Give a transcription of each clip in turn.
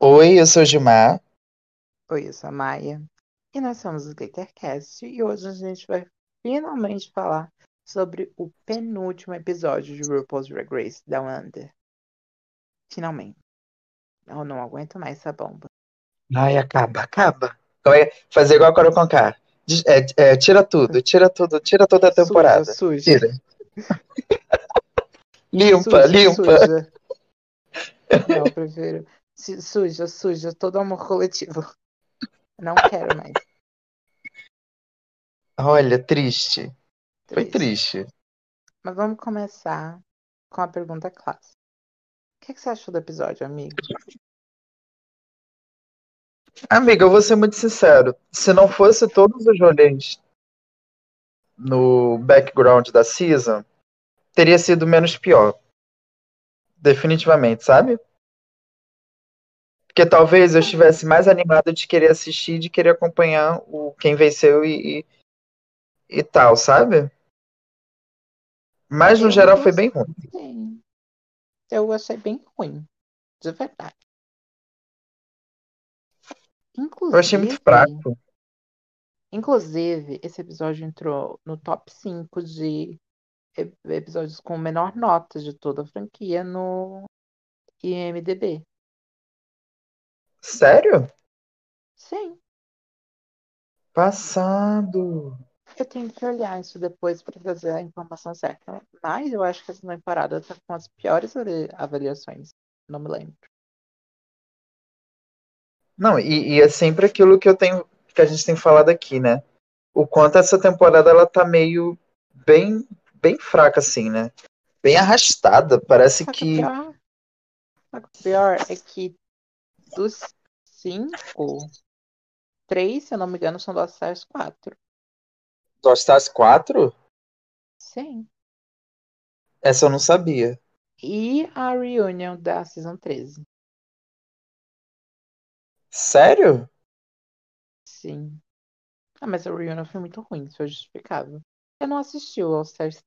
Oi, eu sou o Gilmar. Oi, eu sou a Maia. E nós somos o Glittercast. E hoje a gente vai finalmente falar sobre o penúltimo episódio de RuPaul's Drag Race Down Under. Finalmente. Eu não aguento mais essa bomba. Ai, acaba, acaba. Vai fazer igual a Carol Conká. É, é, tira tudo, tira tudo, tira toda a temporada. Suja, suja. Tira. limpa, Suja, limpa. Suja. Não, eu prefiro. Su- Suja, suja, todo amor coletivo. Não quero mais. Olha, triste. Foi Triste. triste. Mas vamos começar com a pergunta clássica. O que, que você achou do episódio, amigo? Amiga, eu vou ser muito sincero. Se não fosse todos os rolês no background da season, teria sido menos pior. Definitivamente, sabe? Porque talvez eu estivesse mais animado de querer assistir, de querer acompanhar o quem venceu e, e, e tal, sabe? Mas no Eu geral foi bem ruim. Sim. Eu achei bem ruim. De verdade. Eu achei muito Inclusive, fraco. inclusive, esse episódio entrou no top 5 de episódios com menor nota de toda a franquia no IMDb. Sério? Sim, Passado. eu tenho que olhar isso depois para trazer a informação certa. Mas eu acho que essa temporada tá com as piores avali- avaliações. Não me lembro. Não, e, e é sempre aquilo que eu tenho, que a gente tem falado aqui, né? O quanto essa temporada ela tá meio bem, bem fraca, assim, né? Bem arrastada. Parece Só que que o pior é que dos cinco, três, se eu não me engano, são do Stars 4. All Stars 4? Sim. Essa eu não sabia. E a reunion da Season 13. Sério? Sim. Ah, mas a reunion foi muito ruim, isso é justificável. Eu não assisti o All Stars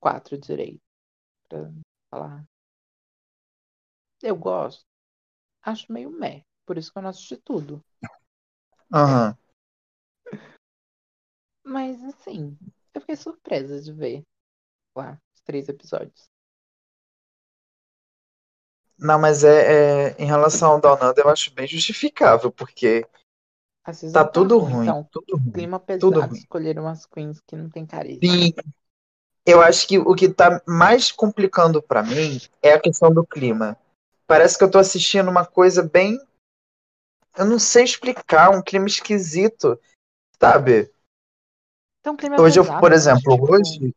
4 direito, pra falar. Eu gosto. Acho meio meh, por isso que eu não assisti tudo. Aham. Mas, assim, eu fiquei surpresa de ver lá os três episódios. Não, mas é, é- em relação ao Under, eu acho bem justificável, porque tá tudo ruim, então, tudo ruim, clima tudo pesado. ruim. Escolheram umas queens que não tem carisma. Sim, eu acho que o que tá mais complicando pra mim é a questão do clima. Parece que eu tô assistindo uma coisa bem. Eu não sei explicar, um clima esquisito, sabe? Então, clima Hoje eu, pesado, por mas, exemplo, tipo, hoje.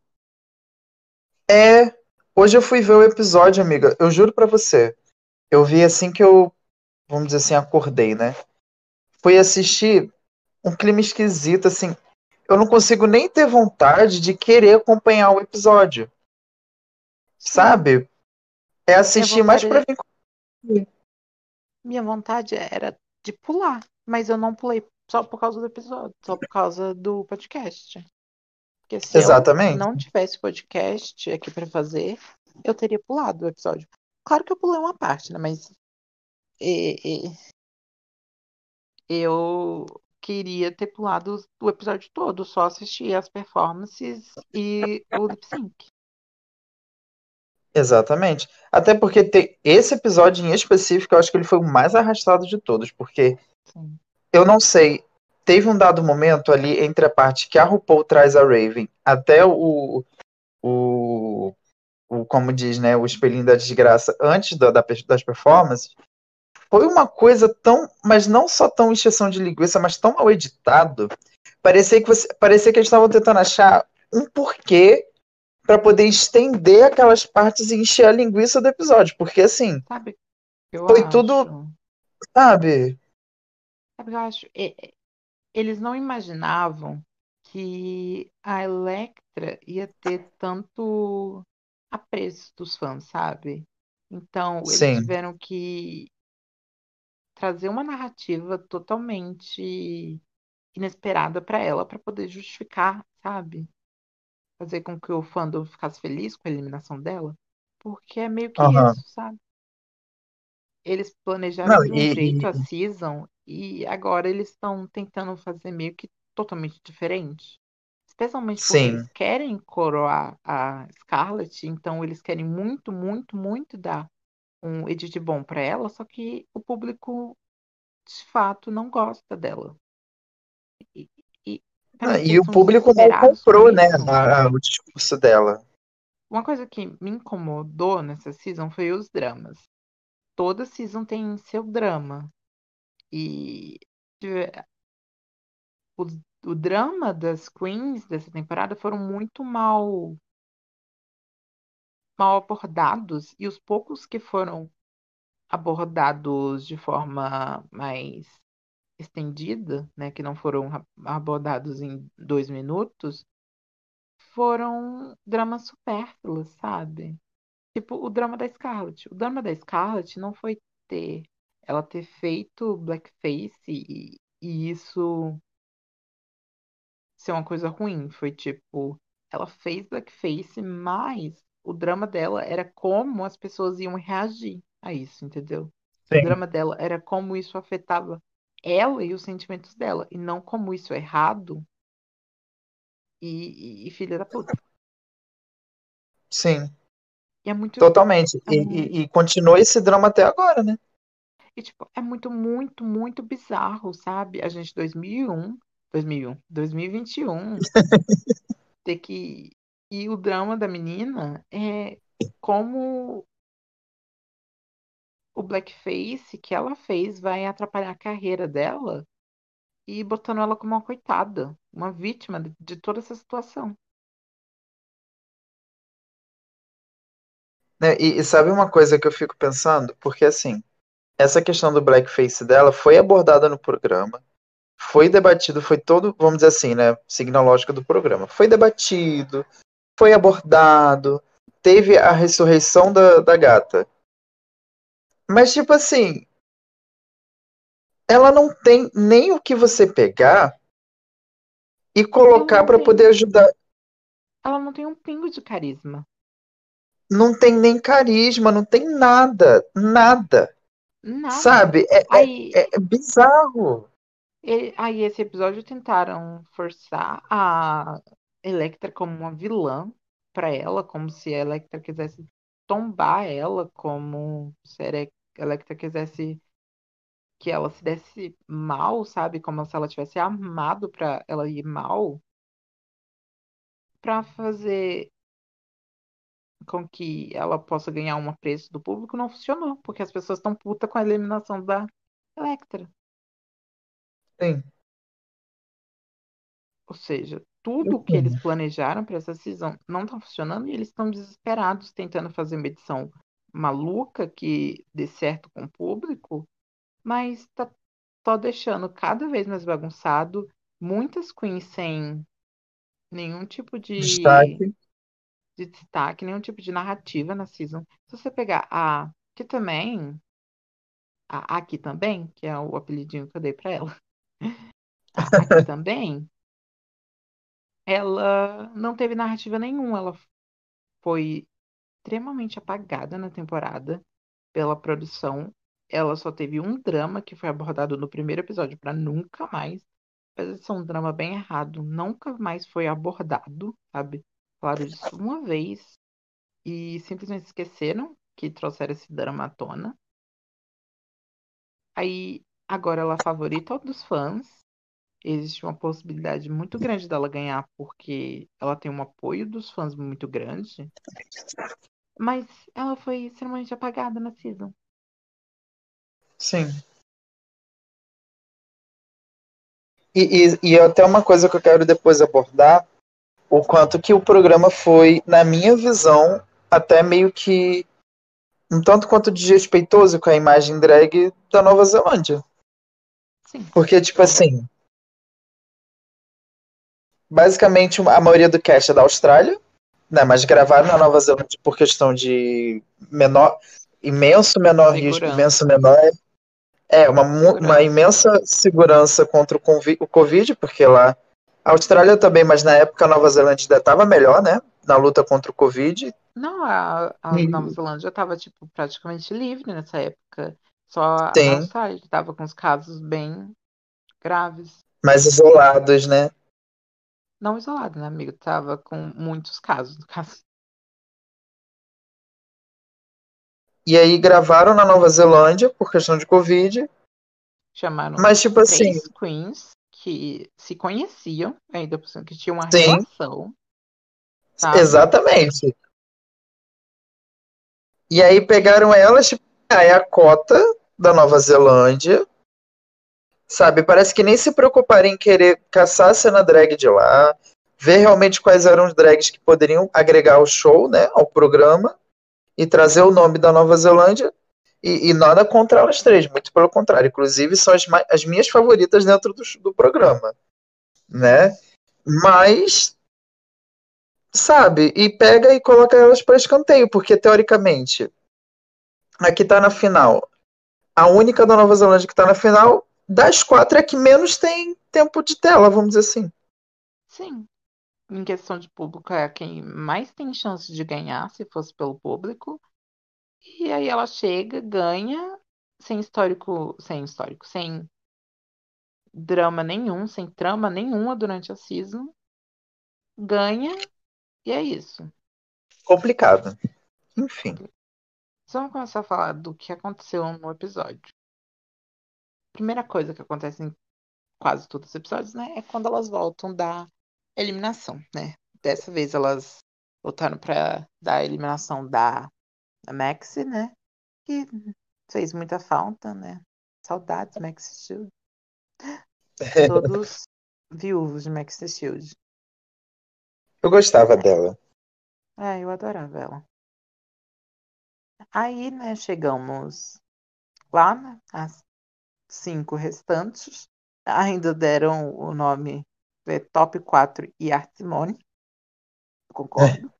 É. Hoje eu fui ver o episódio, amiga. Eu juro pra você. Eu vi assim que eu, vamos dizer assim, acordei, né? Fui assistir um clima esquisito, assim. Eu não consigo nem ter vontade de querer acompanhar o episódio, sabe? É assistir mais pra vontade, minha vontade era de pular, mas eu não pulei só por causa do episódio, só por causa do podcast. Porque se eu Exatamente. não tivesse podcast aqui pra fazer, eu teria pulado o episódio. Claro que eu pulei uma parte, né? Mas e- e- eu queria ter pulado o episódio todo, só assistir as performances e o lip sync. Exatamente. Até porque tem esse episódio em específico, eu acho que ele foi o mais arrastado de todos, porque Sim. eu não sei, teve um dado momento ali entre a parte que a RuPaul traz a Raven até o, o, o como diz, né, o espelhinho da desgraça antes da, da- das performances, foi uma coisa tão, mas não só tão encheção de linguiça, mas tão mal editado. Parecia que você, parecia que eles estavam tentando achar um porquê para poder estender aquelas partes e encher a linguiça do episódio, porque assim, Sabe? Foi tudo, acho. sabe? Sabe que eu acho? Eles não imaginavam que a Electra ia ter tanto apreço dos fãs, sabe? Então, eles Sim, tiveram que trazer uma narrativa totalmente inesperada pra ela, pra poder justificar, sabe? Fazer com que o fandom ficasse feliz com a eliminação dela. Porque é meio que aham. isso, sabe? eles planejaram Não, de um e, jeito a season e agora eles estão tentando fazer meio que totalmente diferente. Especialmente porque eles sim. querem coroar a Scarlett, então eles querem muito, muito, muito dar um edit bom pra ela, só que o público de fato não gosta dela. E, e Ah, E o público não comprou, né, a- a- o discurso dela. Uma coisa que me incomodou nessa season foi os dramas. Toda season tem seu drama. E o, o drama das queens dessa temporada foram muito mal mal abordados e os poucos que foram abordados de forma mais estendida, né, que não foram ra- abordados em dois minutos, foram dramas supérfluos, sabe? Tipo, o drama da Scarlett. O drama da Scarlett não foi ter ela ter feito blackface e, e isso ser uma coisa ruim. Foi tipo, ela fez blackface, mas o drama dela era como as pessoas iam reagir a isso, entendeu? O Sim, drama dela era como isso afetava ela e os sentimentos dela, e não como isso é errado e, e, e filha da puta. sim, E é muito, totalmente. é E, mu- e, e continua esse drama até agora, né? e, tipo, é muito, muito, muito bizarro, sabe? A gente 2001, 2001, 2021 ter que e o drama da menina é como o blackface que ela fez vai atrapalhar a carreira dela e botando ela como uma coitada, uma vítima de, toda essa situação. Né, E, e sabe uma coisa que eu fico pensando? Porque assim, essa questão do blackface dela foi abordada no programa, foi debatido, foi todo, vamos dizer assim, né? Lógica do programa. Foi debatido, foi abordado, teve a ressurreição da, da gata. Mas, tipo assim, ela não tem nem o que você pegar e colocar para poder ajudar. ela não tem um pingo de carisma. Não tem nem carisma, não tem nada, nada. Nada. Sabe? É, é, Aí, é- é bizarro. e- aí esse episódio tentaram forçar a Electra como uma vilã pra ela, como se a Electra quisesse tombar ela, como se a Ele- Electra quisesse que ela se desse mal, sabe? Como se ela tivesse armado pra ela ir mal, pra fazer com que ela possa ganhar um apreço do público, não funcionou, porque as pessoas estão putas com a eliminação da Electra. Sim. Ou seja, tudo o que eles planejaram para essa season não tá funcionando e eles estão desesperados tentando fazer uma edição maluca que dê certo com o público, mas tá só deixando cada vez mais bagunçado, muitas queens sem nenhum tipo de, Destaque. de destaque, nenhum tipo de narrativa na season. Se você pegar a que também, a aqui também, que é o apelidinho que eu dei para ela, aqui também, ela não teve narrativa nenhuma, ela foi extremamente apagada na temporada pela produção. Ela só teve um drama que foi abordado no primeiro episódio para nunca mais. Apesar de ser um drama bem errado, nunca mais foi abordado, sabe? Falaram disso uma vez e simplesmente esqueceram que trouxeram esse drama à tona. Aí agora ela é favorita dos fãs. Existe uma possibilidade muito grande dela ganhar porque ela tem um apoio dos fãs muito grande. Mas ela foi extremamente apagada na season. Sim. E, e, e até uma coisa que eu quero depois abordar, o quanto que o programa foi, na minha visão, até meio que um tanto quanto desrespeitoso com a imagem drag da Nova Zelândia. Sim. Porque, tipo assim, basicamente a maioria do cast é da Austrália, né? Mas gravaram na Nova Zelândia por questão de menor, imenso menor risco, Segurança. imenso menor. É, uma, uma imensa segurança contra o o Covid, porque lá. A Austrália também, mas na época a Nova Zelândia ainda estava melhor, né? Na luta contra o Covid. Não, a, a Nova Zelândia estava tipo praticamente livre nessa época. Só a Sim. Austrália que tava com os casos bem graves. Mais isolados, né? Não isolado, né, amigo? Tava com muitos casos, no caso. E aí gravaram na Nova Zelândia por questão de Covid. Chamaram Mas, tipo assim, três queens que se conheciam, ainda por cima que tinham uma Sim. relação. sabe? exatamente. E aí pegaram elas, tipo, ah, é a cota da Nova Zelândia. Sabe, parece que nem se preocuparam em querer caçar a cena drag de lá, ver realmente quais eram os drags que poderiam agregar ao show, né, ao programa, e trazer o nome da Nova Zelândia. E, e nada contra elas três, muito pelo contrário. Inclusive, são as, as minhas favoritas dentro do, do programa, né? Mas, sabe, e pega e coloca elas para escanteio, porque teoricamente, a que tá na final, a única da Nova Zelândia que tá na final, das quatro é que menos tem tempo de tela, vamos dizer assim. Sim. Em questão de público, é quem mais tem chance de ganhar, se fosse pelo público. E aí ela chega, ganha, sem histórico, sem histórico, sem drama nenhum, sem trama nenhuma durante a season. Ganha, e é isso. Complicado. Enfim. Só vamos começar a falar do que aconteceu no episódio. Primeira coisa que acontece em quase todos os episódios, né, é quando elas voltam da eliminação, né? Dessa vez elas voltaram para da eliminação da, da Maxi, né? Que fez muita falta, né? Saudades, Maxi Shield. Todos viúvos de Maxi Shield. Eu gostava dela. É, eu adorava ela. Aí, né, chegamos lá, né, as cinco restantes. Ainda deram o nome é, Top 4 e Artimone. Concordo.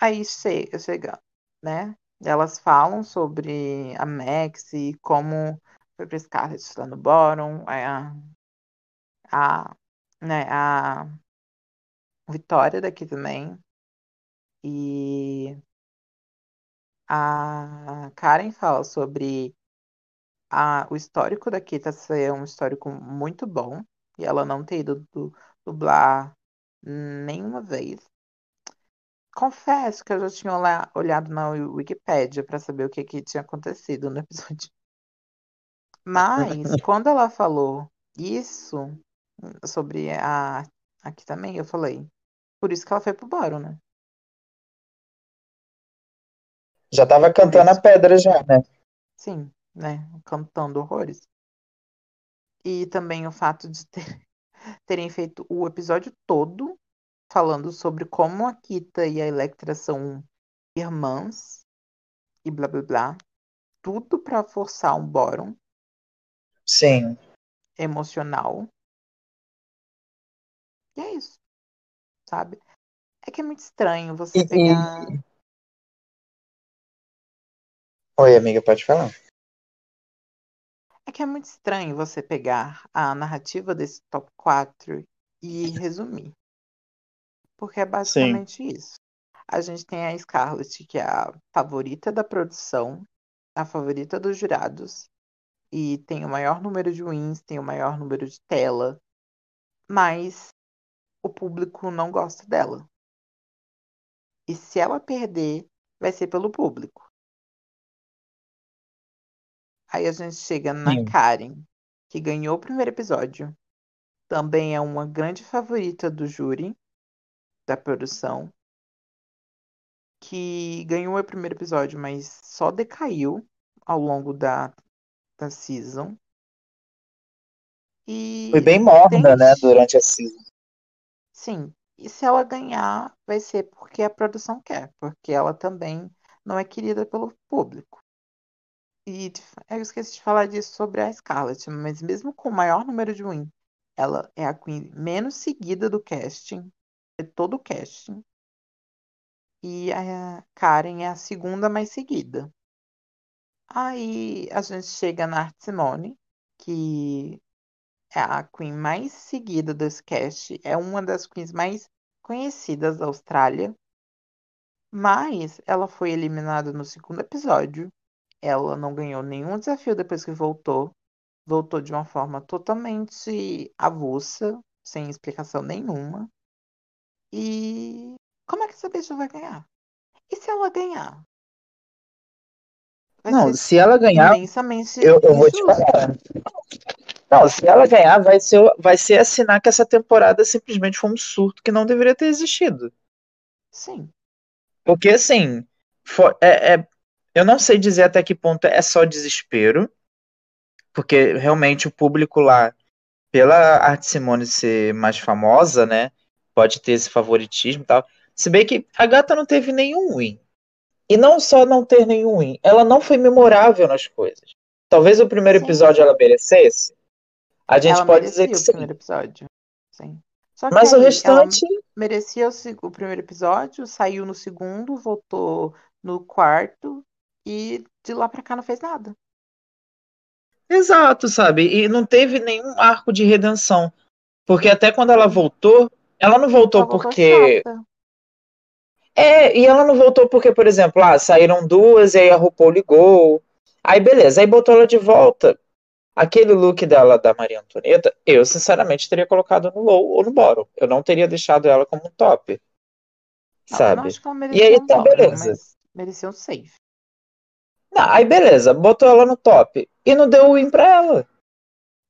Aí chega, chega, né? Elas falam sobre a Max e como foi pra Scarlett lá no Bottom, a, a, né, a Vitória daqui também. E a Karen fala sobre a, o histórico da Kita ser um histórico muito bom e ela não ter ido du- dublar nenhuma vez. Confesso que eu já tinha olha- olhado na Wikipédia para saber o que, que tinha acontecido no episódio. Mas quando ela falou isso sobre a aqui também, eu falei, por isso que ela foi pro Boro, né? Já tava cantando a pedra já, né? Sim, né? Cantando horrores. E também o fato de ter- terem feito o episódio todo falando sobre como a Kita e a Electra são irmãs e blá blá blá. Tudo pra forçar um bórum Sim. emocional. E é isso. Sabe? É que é muito estranho você E- pegar. Oi, amiga, pode falar. Que é muito estranho você pegar a narrativa desse top 4 e resumir. Porque é basicamente isso. A gente tem a Scarlett, que é a favorita da produção, a favorita dos jurados, e tem o maior número de wins, tem o maior número de tela, mas o público não gosta dela. E se ela perder, vai ser pelo público. Aí a gente chega na Sim. Karen, que ganhou o primeiro episódio. Também é uma grande favorita do júri, da produção. Que ganhou o primeiro episódio, mas só decaiu ao longo da, da season. E Foi bem morna, tem- né, durante a season. Sim. E se ela ganhar, vai ser porque a produção quer, porque ela também não é querida pelo público. E eu esqueci de falar disso sobre a Scarlett, mas mesmo com o maior número de win, ela é a queen menos seguida do casting, de todo o casting. E a Karen é a segunda mais seguida. Aí a gente chega na Art Simone, que é a queen mais seguida desse cast, é uma das queens mais conhecidas da Austrália. Mas ela foi eliminada no segundo episódio ela não ganhou nenhum desafio depois que voltou. Voltou de uma forma totalmente avulsa, sem explicação nenhuma. E como é que essa bicha vai ganhar? E se ela ganhar? Vai não, se ela ganhar, imensamente eu, eu vou te falar. Não, se ela ganhar, vai ser, vai ser assinar que essa temporada simplesmente foi um surto que não deveria ter existido. Sim. Porque, assim, for, é, é, eu não sei dizer até que ponto é só desespero, porque realmente o público lá, pela Arte Simone ser mais famosa, né, pode ter esse favoritismo e tal. Se bem que a gata não teve nenhum win. E não só não ter nenhum win, ela não foi memorável nas coisas. Talvez o primeiro sim. episódio ela merecesse. A gente ela pode dizer que o sim. primeiro episódio. Sim. Mas o restante. merecia o, o, primeiro episódio, saiu no segundo, voltou no quarto e de lá pra cá não fez nada. Exato, sabe? E não teve nenhum arco de redenção. Porque até quando ela voltou, ela não voltou ela porque. Voltou é, e ela não voltou porque, por exemplo, ah, saíram duas e aí a RuPaul ligou. Aí beleza, aí botou ela de volta. Aquele look dela da Maria Antonieta, eu sinceramente teria colocado no low ou no bottom. Eu não teria deixado ela como um top. Não, sabe? Eu não acho que ela e aí um tá bottom, beleza. Merecia um safe. Não, aí beleza, botou ela no top e não deu win pra ela.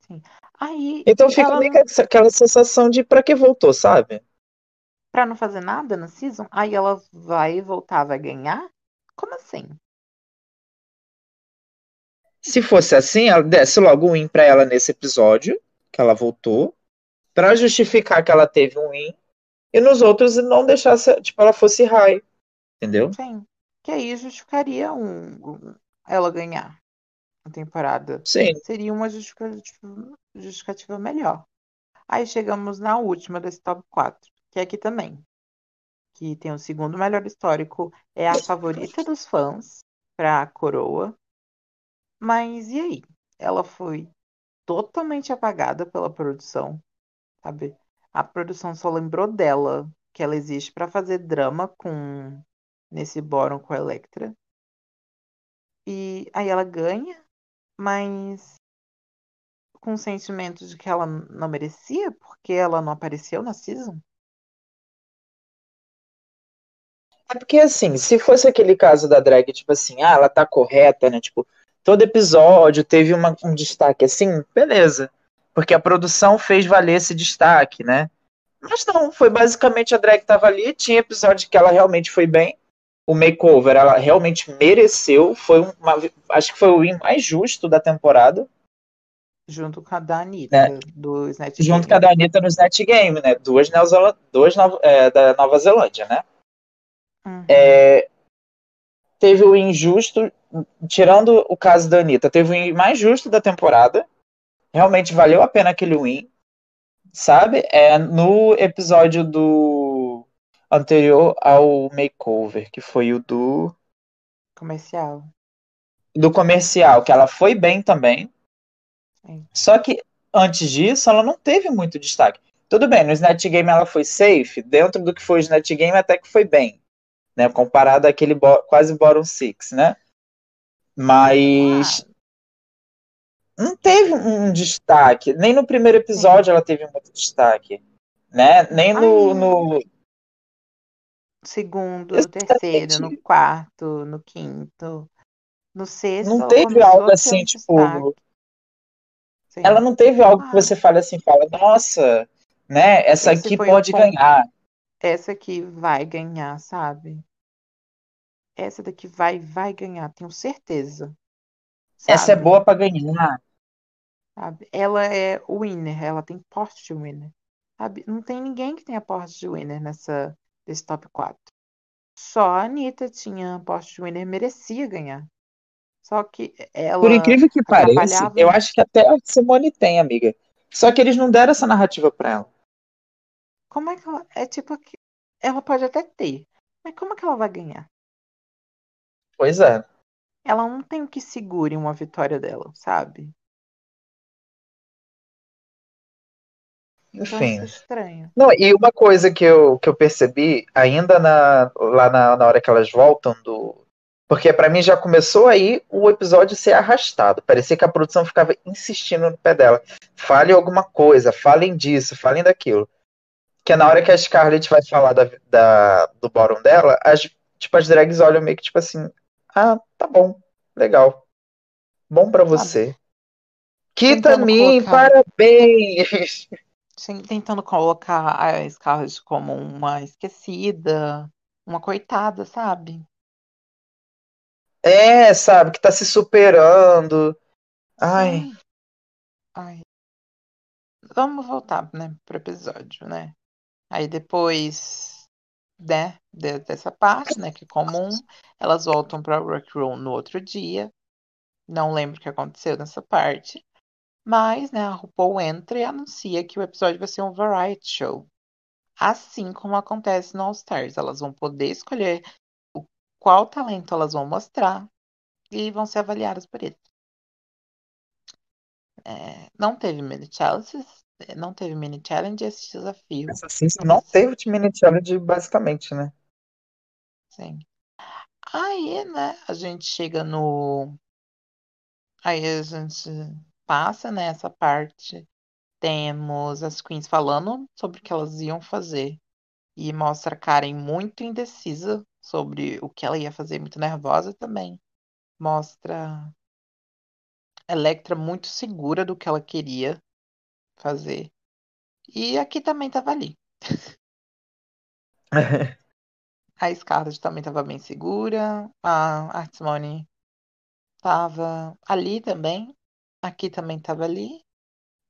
Sim. Aí, então fica ela meio que aquela sensação de pra que voltou, sabe? Pra não fazer nada na season? Aí ela vai voltar, vai ganhar? Como assim? Se fosse assim, ela desse logo um win pra ela nesse episódio, que ela voltou, pra justificar que ela teve um win, e nos outros não deixasse, tipo, ela fosse high. Entendeu? Sim. Que aí justificaria um, um ela ganhar a temporada. Sim. Seria uma justificativa, justificativa melhor. Aí chegamos na última desse top 4, que é aqui também. Que tem o segundo melhor histórico, é a favorita dos fãs pra coroa. Mas e aí? Ela foi totalmente apagada pela produção, sabe? A produção só lembrou dela, que ela existe para fazer drama com nesse bórum com a Electra. E aí ela ganha, mas com o sentimento de que ela não merecia, porque ela não apareceu na season. É porque assim, se fosse aquele caso da drag, tipo assim, ah, ela tá correta, né? Tipo, todo episódio teve uma, um destaque assim, beleza. Porque a produção fez valer esse destaque, né? Mas não, foi basicamente a drag que tava ali, tinha episódio que ela realmente foi bem. O makeover, ela realmente mereceu, foi uma, acho que foi o win mais justo da temporada. Junto com a da Anitta, né? do Snatch Junto Game. com a da Anitta no Snatch Game, né? Duas, duas é, da Nova Zelândia, né? Uhum. É, teve o injusto, tirando o caso da Anitta, teve o win mais justo da temporada. Realmente valeu a pena aquele win. Sabe? É no episódio do anterior ao makeover, que foi o do Comercial. do comercial, que ela foi bem também. Sim. Só que antes disso, ela não teve muito destaque. Tudo bem, no Snatch Game ela foi safe, dentro do que foi o Snatch Game até que foi bem, né? Comparado àquele bo quase bottom six, né? Mas não teve um destaque. Nem no primeiro episódio ela teve muito destaque, né? Nem no, Ai. no Segundo, no terceiro, no quarto, no quinto. No sexto, não teve algo assim, tipo. Sim. ela não teve algo que Ah. você fale assim, fala, nossa, né? Essa Esse aqui pode ganhar. Essa aqui vai ganhar, sabe? Essa daqui vai, vai ganhar, tenho certeza. Essa é Sabe? boa pra ganhar. Sabe? Ela é winner, ela tem porte de winner. Sabe? Não tem ninguém que tenha porte de winner nessa desse top 4. Só a Anitta tinha porte de winner, merecia ganhar. Só que ela Por incrível que pareça, eu acho que até a Simone tem, amiga. Só que eles não deram essa narrativa pra ela. Como é que ela. É tipo que. Ela pode até ter. Mas como é que ela vai ganhar? Pois é. Ela não tem o que segure uma vitória dela, sabe? Então isso é Enfim. estranho. Não, e uma coisa que eu, que eu percebi, ainda na, lá na, na hora que elas voltam do, Porque para mim já começou aí o episódio ser arrastado. Parecia que a produção ficava insistindo no pé dela. Fale alguma coisa, falem disso, falem daquilo. Que na hora que a Scarlett vai falar da, da, do bórum dela, as, tipo, as drags olham meio que tipo assim, ah, tá bom, legal. Bom para você. Kita me, colocar... parabéns! Tentando colocar a Scarlett como uma esquecida, uma coitada, sabe? É, sabe, que tá se superando. Ai. Ai. Vamos voltar, né, pro episódio, né? Aí depois, né, dessa parte, né, que é comum, elas voltam pra workroom no outro dia. Não lembro o que aconteceu nessa parte. Mas, né, a RuPaul entra e anuncia que o episódio vai ser um variety show. Assim como acontece no All Stars. Elas vão poder escolher qual talento elas vão mostrar e vão ser avaliadas por ele. É, não teve mini challenges, não teve mini challenge esse desafio. Não teve mini challenge basicamente, né? Sim. Aí, né, a gente chega no aí a gente passa nessa né, parte temos as queens falando sobre o que elas iam fazer e mostra a Karen muito indecisa sobre o que ela ia fazer, muito nervosa também. Mostra Electra muito segura do que ela queria fazer. E aqui também tava ali. a Scarlett também tava bem segura. A Artsmone tava ali também. Aqui também tava ali.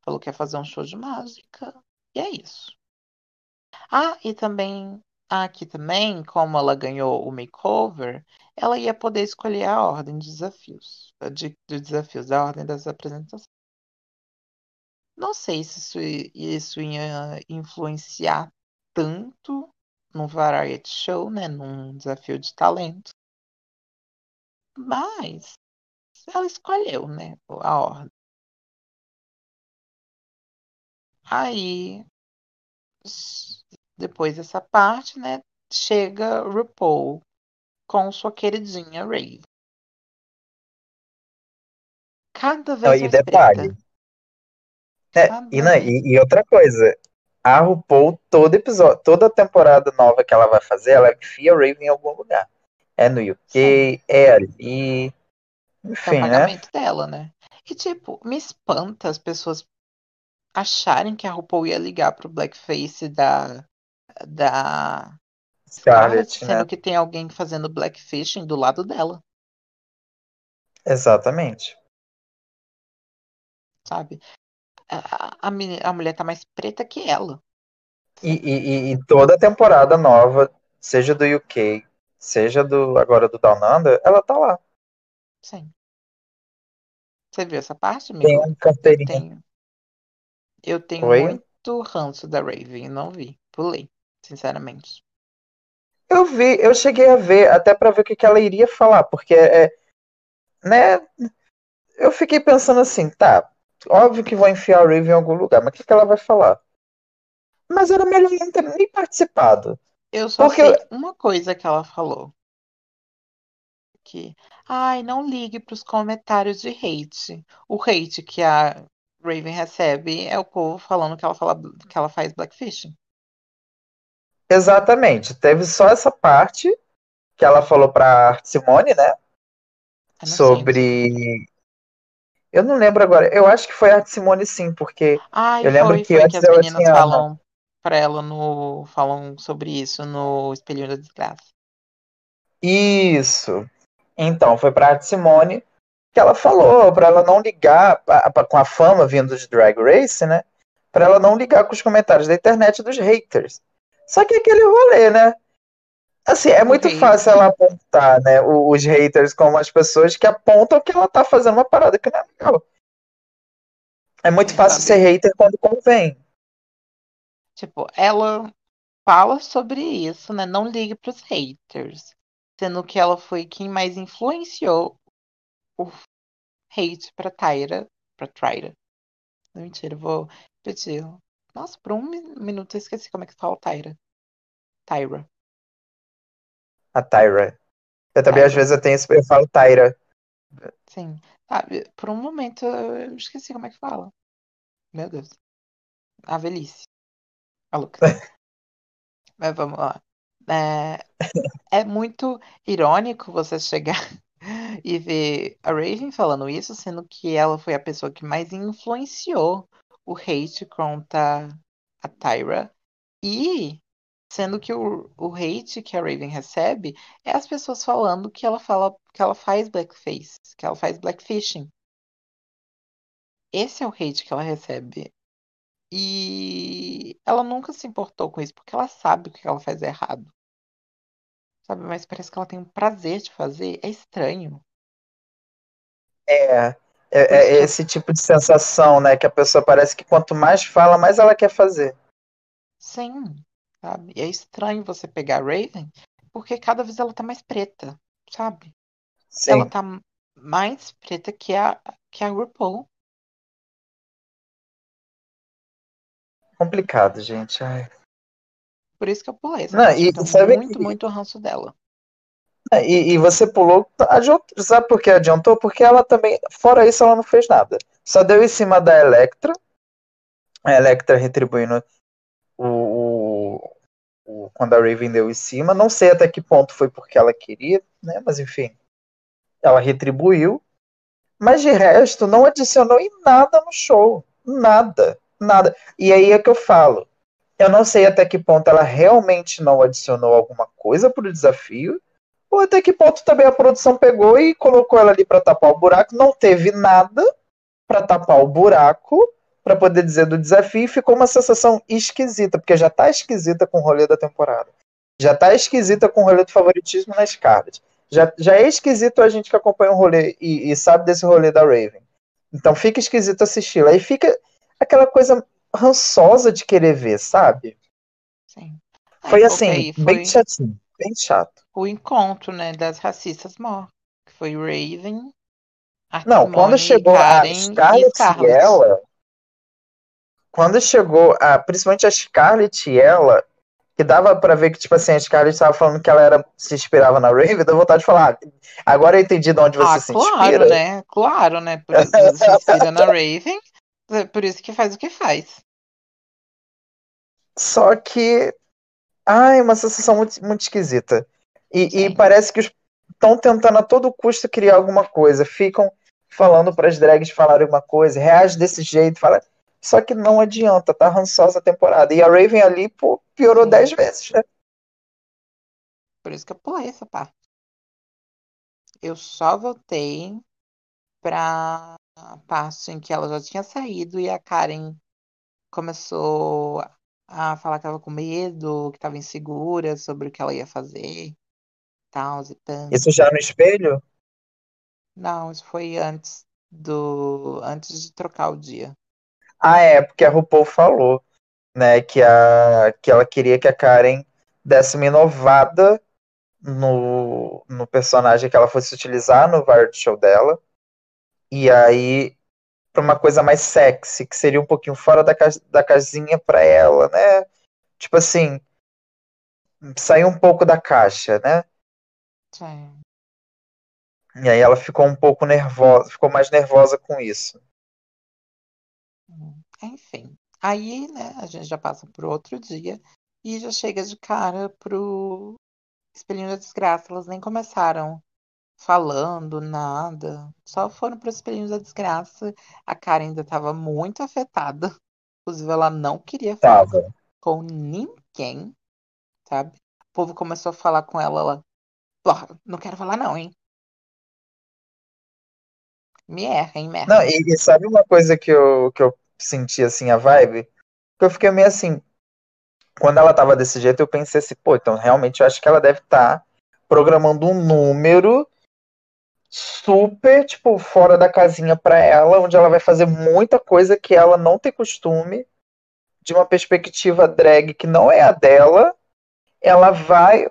Falou que ia fazer um show de mágica. E é isso. Ah, e também Aqui também, como ela ganhou o makeover, ela ia poder escolher a ordem de desafios, de, de desafios, a ordem das apresentações. Não sei se isso, isso ia influenciar tanto num variety show, né, num desafio de talento. Mas ela escolheu, né, a ordem. Aí depois dessa parte, né, chega RuPaul com sua queridinha Ray. Cada vez Não, e detalhe. É, e, não, e, e, outra coisa, a RuPaul, todo episódio, toda temporada nova que ela vai fazer, ela enfia a Raven em algum lugar. É no UK, Sim. é ali. Enfim, é o né? pagamento né? dela, né? E tipo, me espanta as pessoas acharem que a RuPaul ia ligar pro blackface da da Scarlett, sendo né? que tem alguém fazendo blackfishing do lado dela. Exatamente. Sabe? A, a, a mulher tá mais preta que ela. E, e, e, toda temporada nova, seja do UK, seja do agora do Down Under, ela tá lá. Sim. Você viu essa parte, amigo? Carteirinha. Eu tenho, eu tenho muito ranço da Raven, não vi. Pulei sinceramente. Eu vi, eu cheguei a ver, até para ver o que, que ela iria falar, porque é, né, eu fiquei pensando assim, tá, óbvio que vou enfiar a Rive em algum lugar, mas o que, que ela vai falar? Mas era melhor não ter nem participado. Eu só porque... sei uma coisa que ela falou. Que, ai, não ligue para os comentários de hate. O hate que a Raven recebe é o povo falando que ela, fala, que ela faz blackfishing. Exatamente. Teve só essa parte que ela falou pra Simone, né? Sobre. Eu não lembro agora. Eu acho que foi a Simone sim, porque Ai, eu lembro foi, que, foi que as meninas tinha... falam pra ela no. falam sobre isso no Espelhinho da Desgraça. Isso. Então, foi pra Simone que ela falou para ela não ligar pra, pra, com a fama vindo de Drag Race, né? Para ela não ligar com os comentários da internet dos haters. Só que aquele rolê, né? Assim, é muito fácil ela apontar, né, os haters como as pessoas que apontam que ela tá fazendo uma parada que não é legal. É muito fácil ser hater quando convém. Tipo, ela fala sobre isso, né? Não ligue pros haters. Sendo que ela foi quem mais influenciou o hate pra Tyra. Pra Tyra. Mentira, vou repetir. Nossa, por um minuto eu esqueci como é que fala Tyra. Tyra. A Tyra. Eu também, Tyra. às vezes, eu tenho eu falo Tyra. Sim. Sabe, por um momento eu esqueci como é que fala. Meu Deus. A velhice. A louca. Mas vamos lá. É, é muito irônico você chegar e ver a Raven falando isso, sendo que ela foi a pessoa que mais influenciou o hate contra a Tyra. E sendo que o, o hate que a Raven recebe é as pessoas falando que ela fala que ela faz blackface, que ela faz blackfishing. Esse é o hate que ela recebe. E ela nunca se importou com isso, porque ela sabe que ela faz errado. Sabe, mas parece que ela tem um prazer de fazer. É estranho. É, é, é esse tipo de sensação, né? Que a pessoa parece que quanto mais fala, mais ela quer fazer. Sim, sabe? E é estranho você pegar a Raven, porque cada vez ela tá mais preta, sabe? Sim. Ela tá mais preta que a, que a RuPaul. Complicado, gente. Ai. Por isso que eu pulei essa Não, e Eu tô sabe muito, que- muito ranço dela. E, e você pulou, adiantou, sabe por que adiantou? Porque ela também, fora isso, ela não fez nada. Só deu em cima da Electra, a Electra retribuindo o, o- o- quando a Raven deu em cima. Não sei até que ponto foi porque ela queria, né? Mas enfim, ela retribuiu. Mas de resto, não adicionou em nada no show. Nada, nada. E aí é que eu falo. Eu não sei até que ponto ela realmente não adicionou alguma coisa pro desafio, ou até que ponto também a produção pegou e colocou ela ali para tapar o buraco. Não teve nada para tapar o buraco, para poder dizer do desafio, e ficou uma sensação esquisita, porque já tá esquisita com o rolê da temporada. Já tá esquisita com o rolê do favoritismo na Scarlet. Já, já é esquisito a gente que acompanha o rolê e, e sabe desse rolê da Raven. Então fica esquisito assistir. Aí fica aquela coisa rançosa de querer ver, sabe? Sim. Foi assim, foi bem chatinho, bem chato. o encontro, né, das racistas mor. Que foi Raven, Não, quando chegou a Karen e Scarlett e Scarlett. ela, quando chegou a, principalmente a Scarlett e ela, que dava pra ver que, tipo assim, a Scarlett estava falando que ela era, se inspirava na Raven, deu vontade de falar, ah, agora eu entendi de onde você Ah, se claro, inspira. né? Claro, né? Por isso que se inspira na Raven, é por isso que faz o que faz. Só que, ai, uma sensação muito, muito esquisita. E, e parece que estão tentando a todo custo criar alguma coisa, ficam falando para as drags falarem uma coisa, reage desse jeito, fala. Só que não adianta, tá rançosa a temporada. E a Raven ali, pô, piorou Sim. 10 vezes, né? Por isso que eu pulei essa parte. Eu só voltei pra parte em que ela já tinha saído e a Karen começou a falar que tava com medo, que tava insegura sobre o que ela ia fazer, tal e tanto. Isso já no espelho? Não, isso foi antes do antes de trocar o dia. Ah, é, porque a RuPaul falou, né, que, a, que ela queria que a Karen desse uma inovada no, no personagem que ela fosse utilizar no variety show dela. E aí, pra uma coisa mais sexy, que seria um pouquinho fora da, cas- da casinha pra ela, né? Tipo assim, sair um pouco da caixa, né? Sim. E aí ela ficou um pouco nervosa, ficou mais nervosa com isso. Hum, Enfim. Aí, né, a gente já passa pro outro dia e já chega de cara pro Espelhinho da Desgraça. Elas nem começaram falando nada, só foram pro Espelhinho da Desgraça. A Karen ainda tava muito afetada. Inclusive, ela não queria falar Tava. com ninguém, sabe? O povo começou a falar com ela, ela. "Porra, não quero falar, não, hein? Me erra, hein, merda. Não, e, e sabe uma coisa que eu, que eu senti assim, a vibe? Que eu fiquei meio assim. Quando ela tava desse jeito, eu pensei assim, pô, então realmente eu acho que ela deve estar programando um número super, tipo, fora da casinha pra ela, onde ela vai fazer muita coisa que ela não tem costume, de uma perspectiva drag que não é a dela. Ela vai.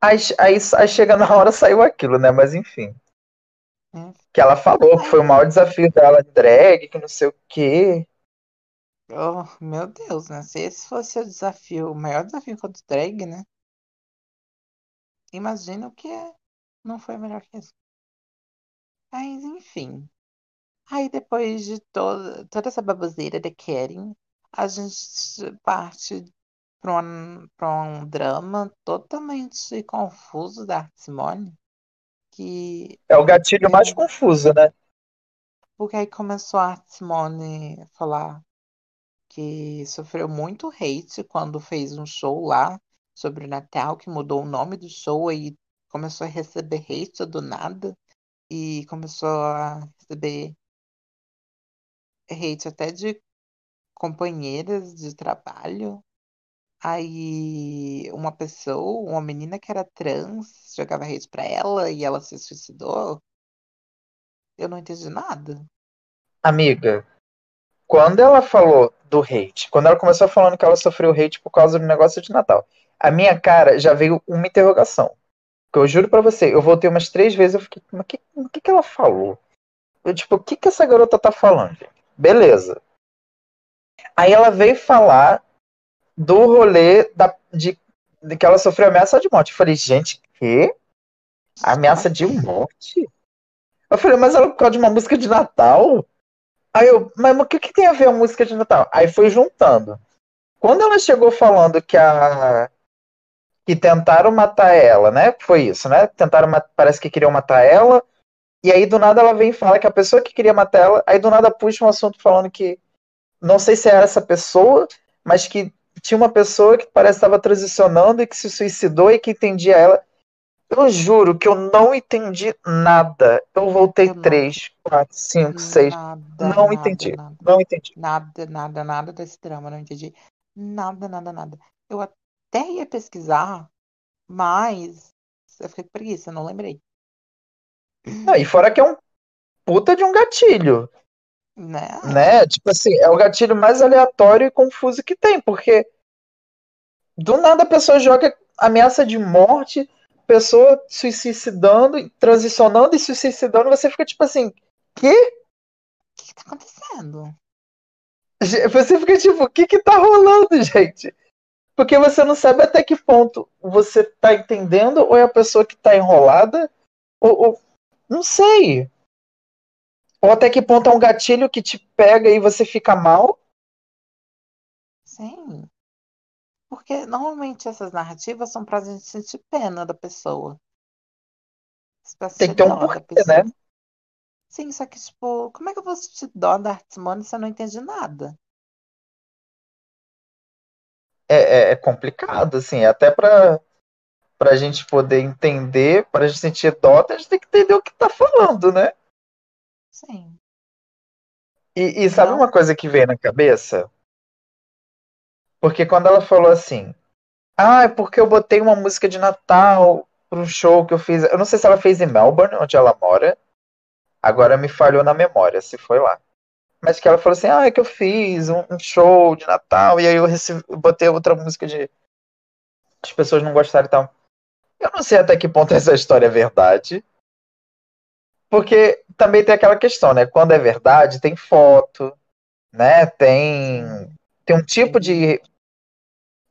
Aí, aí, aí chega na hora saiu aquilo, né? Mas enfim. Que ela falou que foi o maior desafio dela de drag, que não sei o quê. Oh, meu Deus, né? Se esse fosse o desafio, o maior desafio enquanto drag, né? Imagina o que é Não foi melhor que isso. Mas, enfim. Aí, depois de toda, toda essa baboseira de Karen, a gente parte para um, um drama totalmente confuso da Simone. Que... É o gatilho mais confuso, né? Porque aí começou a Simone falar que sofreu muito hate quando fez um show lá sobre o Natal, que mudou o nome do show e começou a receber hate do nada. E começou a receber hate até de companheiras de trabalho. Aí uma pessoa, uma menina que era trans, jogava hate pra ela e ela se suicidou. Eu não entendi nada. Amiga, quando ela falou do hate, quando ela começou falando que ela sofreu hate por causa do negócio de Natal, a minha cara já veio uma interrogação. Que eu juro para você, eu voltei umas três vezes, eu fiquei, mas o que, que, que ela falou? Eu, tipo, o que, que essa garota tá falando? Beleza. Aí ela veio falar do rolê da, de, de que ela sofreu ameaça de morte. Eu falei, gente, que? Ameaça de morte? Eu falei, mas ela causa de uma música de Natal? Aí eu, mas o que, que tem a ver a música de Natal? Aí foi juntando. Quando ela chegou falando que a. que tentaram matar ela, né? Foi isso, né? Tentaram, parece que queriam matar ela. E aí do nada ela vem e fala que a pessoa que queria matar ela, aí do nada puxa um assunto falando que não sei se era essa pessoa, mas que tinha uma pessoa que parece estava transicionando e que se suicidou e que entendia ela. Eu juro que eu não entendi nada. Eu voltei três, quatro, cinco, seis. Nada, não nada, entendi. Nada, não entendi. Nada, nada, nada desse drama, não entendi. Nada, nada, nada. Eu até ia pesquisar, mas eu fiquei com preguiça, não lembrei. Não, e fora que é um puta de um gatilho. Né? né? Tipo assim, é o gatilho mais aleatório e confuso que tem, porque do nada a pessoa joga ameaça de morte, pessoa se suicidando, transicionando e se suicidando, você fica tipo assim, que? O que, que tá acontecendo? Você fica tipo, o que que tá rolando, gente? Porque você não sabe até que ponto você tá entendendo ou é a pessoa que tá enrolada, ou, ou não sei. Ou até que ponto é um gatilho que te pega e você fica mal? Sim. Porque normalmente essas narrativas são pra gente sentir pena da pessoa. Tem que ter um porquê, né? Sim, só que, tipo, como é que eu vou sentir dó da Artimone se eu não entendi nada? É, é, é complicado, assim, até pra, pra gente poder entender, pra gente sentir dó, a gente tem que entender o que tá falando, né? Sim. E, e sabe uma coisa que veio na cabeça? Porque quando ela falou assim, ah, é porque eu botei uma música de Natal para um show que eu fiz. Eu não sei se ela fez em Melbourne, onde ela mora. Agora me falhou na memória se foi lá. Mas que ela falou assim, ah, é que eu fiz um, um show de Natal e aí eu recebi, botei outra música de as pessoas não gostaram e tal. Eu não sei até que ponto essa história é verdade. Porque também tem aquela questão, né? Quando é verdade, tem foto, né? Tem, tem um tipo de.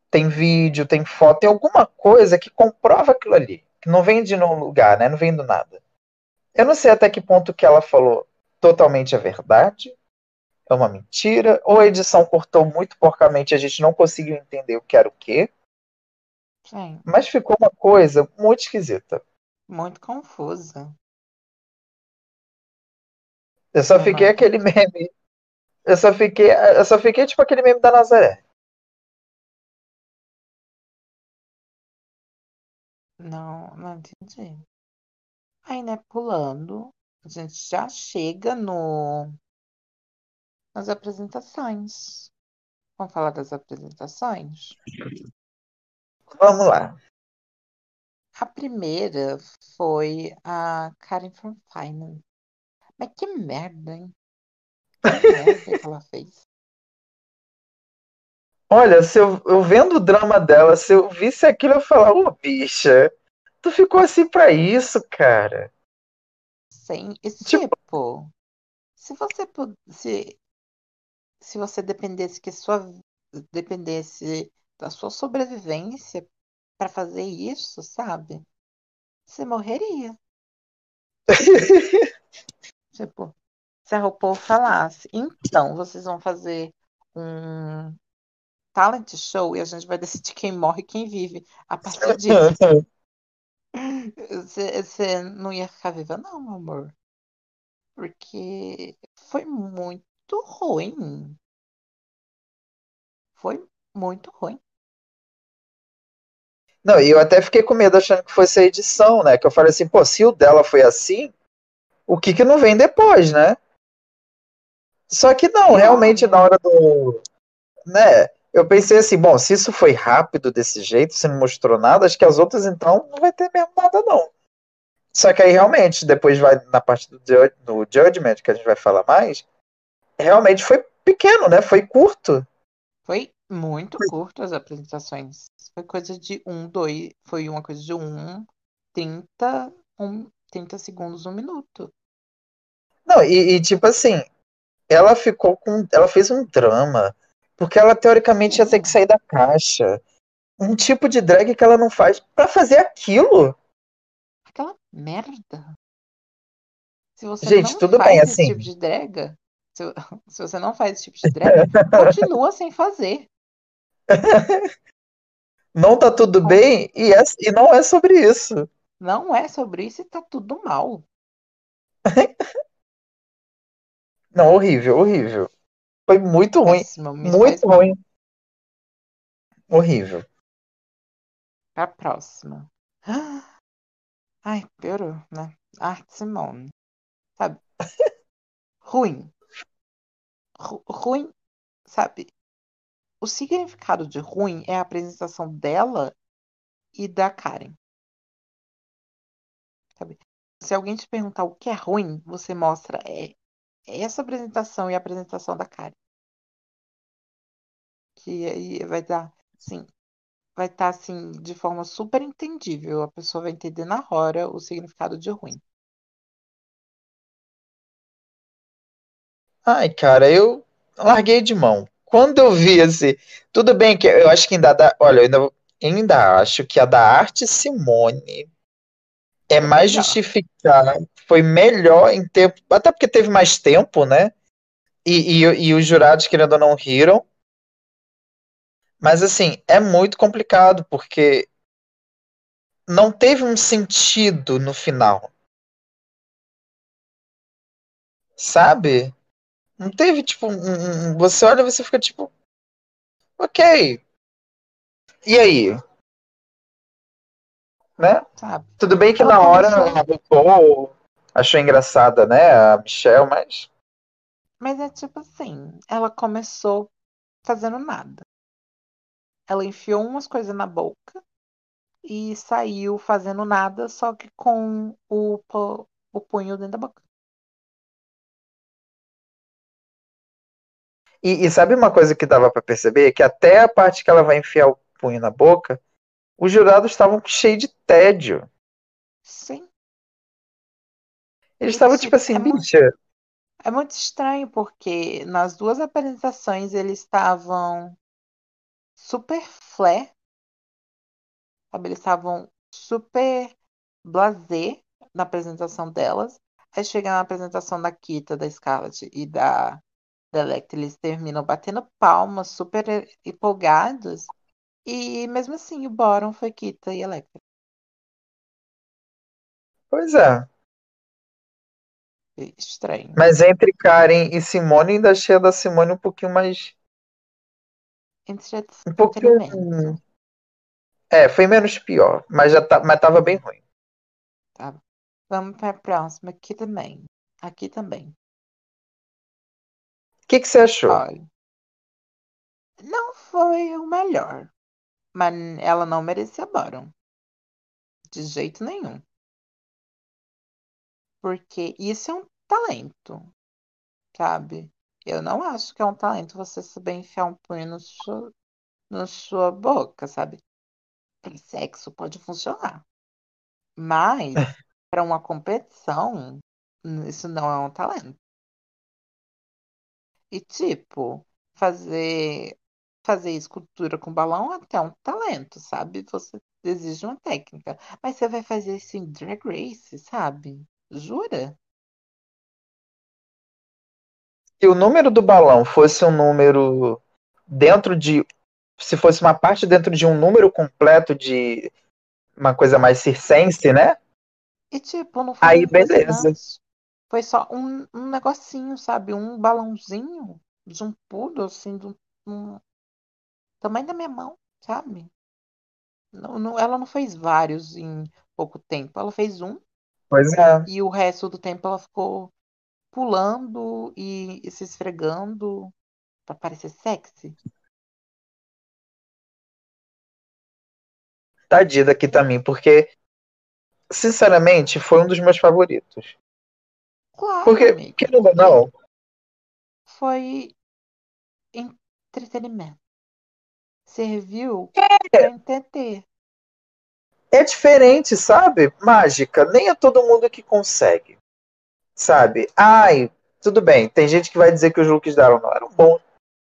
Tem vídeo, tem foto, tem alguma coisa que comprova aquilo ali. Que não vem de nenhum lugar, né? Não vem do nada. Eu não sei até que ponto que ela falou totalmente é verdade, é uma mentira, ou a edição cortou muito porcamente e a gente não conseguiu entender o que era o quê. Sim. Mas ficou uma coisa muito esquisita. Muito confusa. Eu só fiquei aquele meme. Eu só fiquei. Eu só fiquei tipo aquele meme da Nazaré. Não, não entendi. Aí, né, pulando, a gente já chega no nas apresentações. Vamos falar das apresentações? Vamos lá. A primeira foi a Karen from Finance. Mas que merda, hein? Que merda que ela fez. Olha, se eu, eu vendo o drama dela, se eu visse aquilo, eu falar, ô bicha, tu ficou assim pra isso, cara. Sim, e tipo, tipo se você se, se você dependesse que sua dependesse da sua sobrevivência para fazer isso, sabe? você morreria. tipo, se a RuPaul falasse, então, vocês vão fazer um talent show e a gente vai decidir quem morre e quem vive a partir disso. Você não ia ficar viva, não, meu amor. Porque foi muito ruim. Foi muito ruim. Não, e eu até fiquei com medo achando que fosse a edição, né? Que eu falei assim, pô, se o dela foi assim, o que que não vem depois, né? Só que não, realmente na hora do. Né? Eu pensei assim, bom, se isso foi rápido desse jeito, se não mostrou nada, acho que as outras então não vai ter mesmo nada, não. Só que aí realmente, depois vai na parte do, do Judgment, que a gente vai falar mais, realmente foi pequeno, né? Foi curto. Foi muito curto as apresentações. Foi coisa de um, dois. Foi uma coisa de um, 30, um, 30 segundos, um minuto. Não, e, e tipo assim, ela ficou com. Ela fez um drama. Porque ela teoricamente ia ter que sair da caixa. Um tipo de drag que ela não faz para fazer aquilo. Aquela merda. Se você Gente, não tudo faz bem, esse assim. tipo de drag, se, se você não faz esse tipo de drag, continua sem fazer. Não tá tudo bem e, é, e não é sobre isso. Não é sobre isso e tá tudo mal. Não, horrível, horrível. Foi muito ruim. Péssimo, Muito faz mal. ruim. Horrível. Pra próxima. Ai, piorou, né? Ah, Simone. Sabe? Ruim. Ru- ruim, sabe? O significado de ruim é a apresentação dela e da Karen. Sabe? Se alguém te perguntar o que é ruim, você mostra é, essa apresentação e a apresentação da Karen. Que aí vai dar, sim, vai estar assim de forma super entendível. A pessoa vai entender na hora o significado de ruim. Ai, cara, eu larguei de mão. Quando eu vi assim, tudo bem que eu acho que ainda dá, olha, eu ainda, ainda acho que a da Arte Simone é Foi mais justificada, foi melhor em tempo, até porque teve mais tempo, né? E, e, e os jurados, querendo ou não, riram. Mas assim, é muito complicado, porque não teve um sentido no final. Sabe? Não teve, tipo, um, um- você olha e você fica tipo, ok. E aí? Né? Sabe? Tudo bem que Ela na hora a RuPaul achou engraçada, né? A Michelle, mas. Mas é tipo assim, ela começou fazendo nada. Ela enfiou umas coisas na boca e saiu fazendo nada, só que com o, o punho dentro da boca. E, e sabe uma coisa que dava pra perceber? Que até a parte que ela vai enfiar o punho na boca, os jurados estavam cheios de tédio. Sim. Eles estavam tipo, assim, é muito- bicha, É muito estranho porque nas duas apresentações eles estavam super flare, sabe? Eles estavam super blasé na apresentação delas. Aí chega na apresentação da Kita, da Scarlett e da Electra, eles terminam batendo palmas, super empolgados. E mesmo assim, o bottom foi Kita e Electra. pois é. Estranho. Mas entre Karen e Simone, ainda achei a da Simone um pouquinho mais. Um pouquinho. É, foi menos pior, mas já tá, mas tava bem ruim. Tá? Vamos para a próxima, aqui também. Aqui também. O que, que você achou? Olha, não foi o melhor, mas ela não merecia bottom. De jeito nenhum. Porque isso é um talento, sabe? Eu não acho que é um talento você saber enfiar um punho no sua, na sua boca, sabe? Para sexo pode funcionar. Mas, para uma competição, isso não é um talento. E tipo, fazer fazer escultura com balão até é um talento, sabe? Você exige uma técnica. Mas você vai fazer isso em Drag Race, sabe? Jura? Se o número do balão fosse um número dentro de. Se fosse uma parte dentro de um número completo de uma coisa mais circense, né? E tipo, não foi Aí, beleza. Foi só um, um negocinho, sabe? Um balãozinho de um pudo, assim, do um, tamanho da minha mão, sabe? Não, não, ela não fez vários em pouco tempo. Ela fez um Pois é. e o resto do tempo ela ficou pulando e, e se esfregando pra parecer sexy. Tadinha daqui também, porque, sinceramente, foi um dos meus favoritos. Claro, Porque, amiga. querendo ou não, Foi entretenimento. Serviu pra entender. é diferente, sabe? Mágica, nem é todo mundo que consegue. Sabe? Ai, tudo bem, tem gente que vai dizer que os looks dela não eram bons.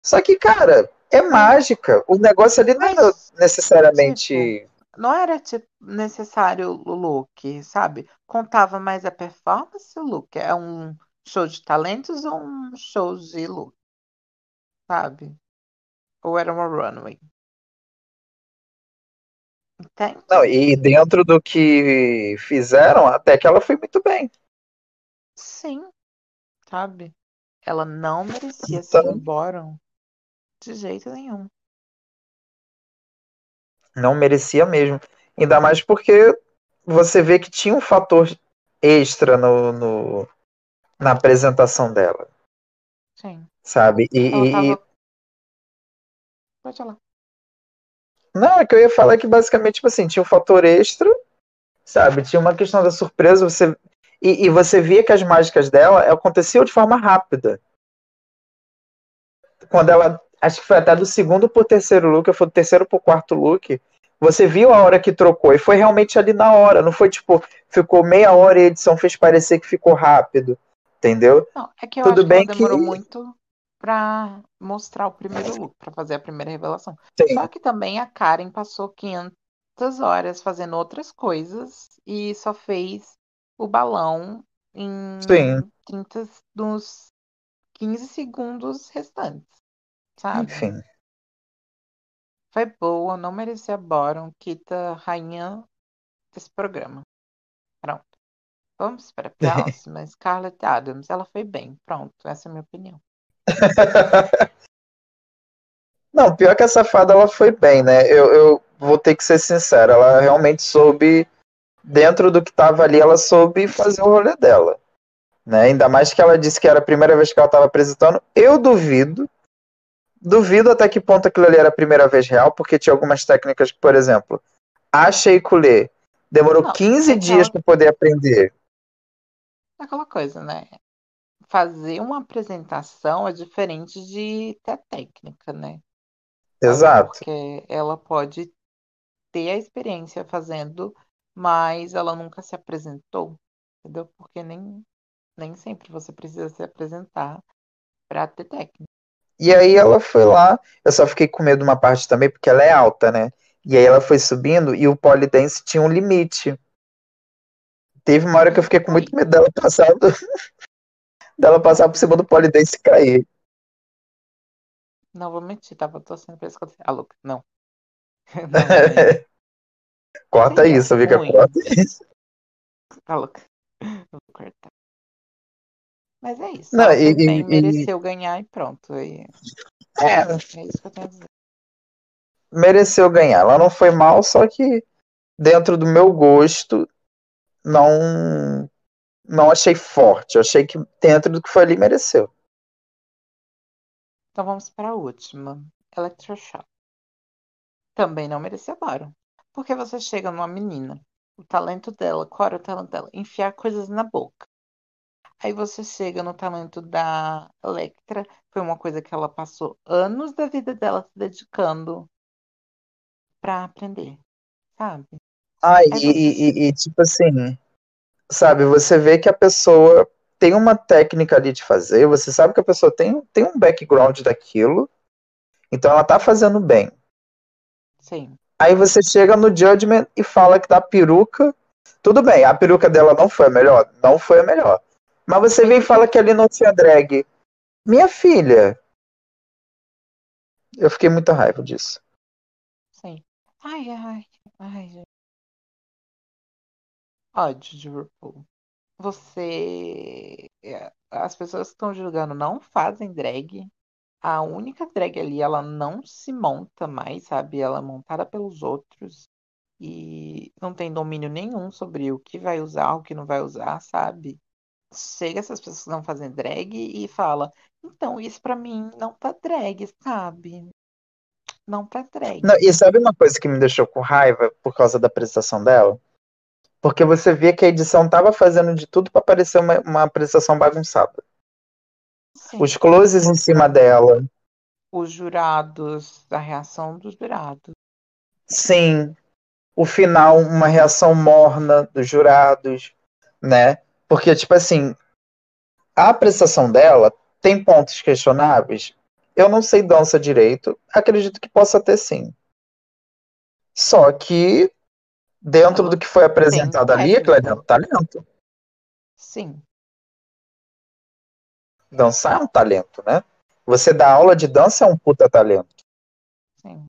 Só que, cara, é mágica. O negócio ali não é necessariamente. Não era tipo, necessário o look, sabe? Contava mais a performance o look. É um show de talentos ou um show de look, sabe? Ou era uma runway? Entende? Não, e dentro do que fizeram, até que ela foi muito bem. Sim, sabe? Ela não merecia ser Então, um bottom de jeito nenhum. Não merecia mesmo. Ainda mais porque você vê que tinha um fator extra no, no- na apresentação dela, Sim. sabe? E, e- e- tava. Pode falar. não, é que eu ia falar que basicamente, tipo assim, tinha um fator extra, sabe? Tinha uma questão da surpresa, você e, e você via que as mágicas dela aconteciam de forma rápida. Quando ela, acho que foi até do segundo pro terceiro look, ou foi do terceiro pro quarto look, você viu a hora que trocou e foi realmente ali na hora, não foi tipo, ficou meia hora e a edição fez parecer que ficou rápido, entendeu? Não, é que eu Tudo acho que bem que demorou muito pra mostrar o primeiro look, pra fazer a primeira revelação. sim, Só que também a Karen passou 500 horas fazendo outras coisas e só fez o balão sim, em 30 dos 15 segundos restantes, sabe? enfim. Foi boa, não merecia bottom, quita rainha desse programa. Pronto. Vamos para a próxima. Scarlett Adams, ela foi bem. Pronto, essa é a minha opinião. Não, pior que a safada ela foi bem, né? Eu, eu vou ter que ser sincero, ela realmente soube, dentro do que tava ali, ela soube fazer o rolê dela. Né? Ainda mais que ela disse que era a primeira vez que ela estava apresentando. Eu duvido. Duvido até que ponto aquilo ali era a primeira vez real, porque tinha algumas técnicas que, por exemplo, a Sheikulé demorou Não, 15 é dias aquela, para poder aprender. é aquela coisa, né? Fazer uma apresentação é diferente de ter técnica, né? Exato. Porque ela pode ter a experiência fazendo, mas ela nunca se apresentou, entendeu? Porque nem, nem sempre você precisa se apresentar para ter técnica. E aí ela foi lá, eu só fiquei com medo de uma parte também, porque ela é alta, né? E aí ela foi subindo e o polidense tinha um limite. Teve uma hora que eu fiquei com muito medo dela passar, do- dela passar por cima do polidense e cair. Não vou mentir, tava torcendo pra isso acontecer. Ah, Luca, não. Não, amiga. Corta Seria isso, Vika, ruim. corta isso. Luca. Eu vou cortar. Mas é isso. Não, e, bem, e- e- mereceu ganhar e pronto. E é, é isso que eu tenho a dizer. mereceu ganhar. Ela não foi mal, só que dentro do meu gosto, não não achei forte. Eu achei que dentro do que foi ali mereceu. Então vamos para a última. Electroshock. Também não merecia Baron. Porque você chega numa menina, o talento dela, qual era o talento dela? Enfiar coisas na boca. Aí você chega no talento da Electra, foi uma coisa que ela passou anos da vida dela se dedicando pra aprender, sabe? Ah, e, Aí você e- e- e, tipo assim, sabe, você vê que a pessoa tem uma técnica ali de fazer, você sabe que a pessoa tem, tem um background daquilo, então ela tá fazendo bem. sim, Aí você chega no Judgment e fala que da peruca. Tudo bem, a peruca dela não foi a melhor? Não foi a melhor. Mas você vem e fala que ali não tinha drag. Minha filha. Eu fiquei muita raiva disso. Sim. Ai, ai, ai, gente. Ódio de. Você. é, As pessoas que estão julgando não fazem drag. A única drag ali, ela não se monta mais, sabe? Ela é montada pelos outros. E não tem domínio nenhum sobre o que vai usar, o que não vai usar, sabe? Chega essas pessoas que não fazem drag e fala: Então, isso pra mim não tá drag, sabe? Não tá drag. Não, e sabe uma coisa que me deixou com raiva por causa da apresentação dela? Porque você vê que a edição tava fazendo de tudo pra parecer uma, uma apresentação bagunçada. Sim. Os closes em cima dela. Os jurados, a reação dos jurados. Sim. O final, uma reação morna dos jurados, né? Porque, tipo assim, a apresentação dela tem pontos questionáveis. Eu não sei dança direito. Acredito que possa ter sim. Só que, dentro do que foi apresentado ali, é dentro do talento. Sim. Dançar é um talento, né? Você dar aula de dança é um puta talento. Sim.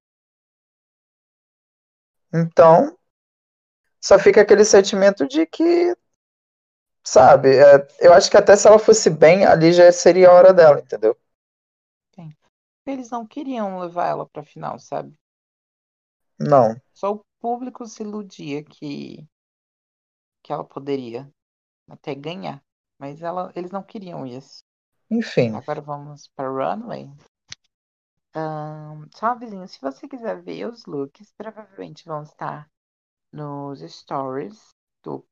Então, só fica aquele sentimento de que, sabe, é, eu acho que até se ela fosse bem, ali já seria a hora dela, entendeu? Eles não queriam levar ela pra final, sabe? Não. Só o público se iludia que, que ela poderia até ganhar. Mas ela, eles não queriam isso. Enfim. Agora vamos para Runway. Ahn, só um avisinho, se você quiser ver os looks, provavelmente vão estar nos stories do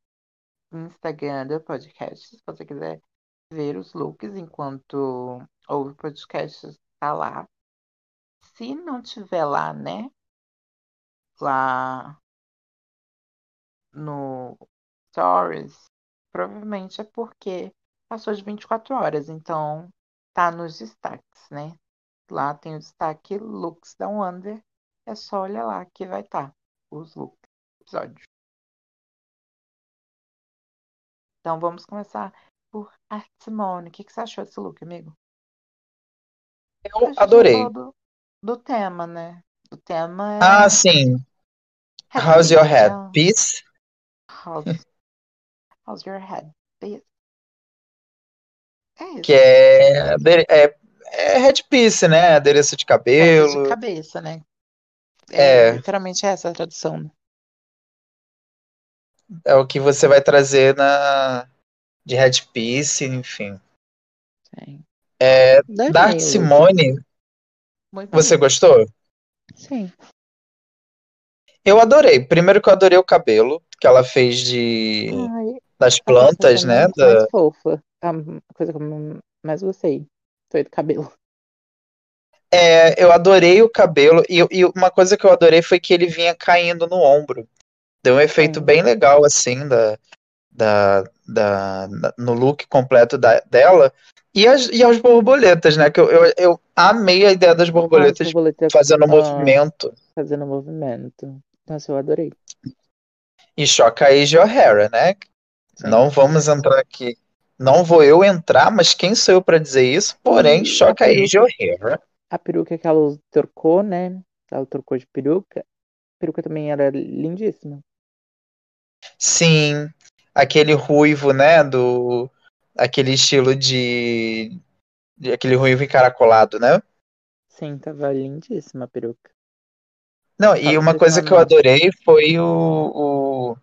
Instagram do podcast. Se você quiser ver os looks enquanto ouve o podcast, tá lá. Se não tiver lá, né? Lá no stories, provavelmente é porque passou de 24 horas, então tá nos destaques, né? Lá tem o destaque looks da Wonder. É só olhar lá que vai estar os looks do episódio. Então vamos começar por a Simone. O que, que você achou desse look, amigo? Eu adorei. do, do tema, né? O tema é Ah, sim. How's your head? né? Peace? How's, how's your head? Piece. É isso. Que é, é, é headpiece, né? Adereço de Peça de cabelo. cabeça, né? É. É, literalmente essa a tradução. Né? É o que você vai trazer na de headpiece, enfim. Sim. É, Adorei da o look. Simone, Muito você bonito. gostou? Sim. Eu adorei. Primeiro que eu adorei o cabelo que ela fez de Ai, das plantas, né? personagem Da, mais fofa. A coisa que eu mais gostei foi do cabelo. É, eu adorei o cabelo e, e uma coisa que eu adorei foi que ele vinha caindo no ombro. Deu um efeito Sim. bem legal assim da, da, da, da- no look completo da- dela e as, e as borboletas, né? Que eu, eu, eu amei a ideia das As borboletas borboletas fazendo ah, movimento fazendo movimento. Nossa, eu adorei. e choca a Asia O'Hara, né? Sim. Não vamos entrar aqui. Não vou eu entrar, mas quem sou eu para dizer isso? Porém, choca a a peruca- Asia O'Hara. A peruca que ela trocou, né? Ela trocou de peruca. A peruca também era lindíssima. Sim, aquele ruivo, né? Do aquele estilo de, de aquele ruivo encaracolado, né? Sim, tava lindíssima a peruca. Não, e uma coisa que eu adorei foi o, o-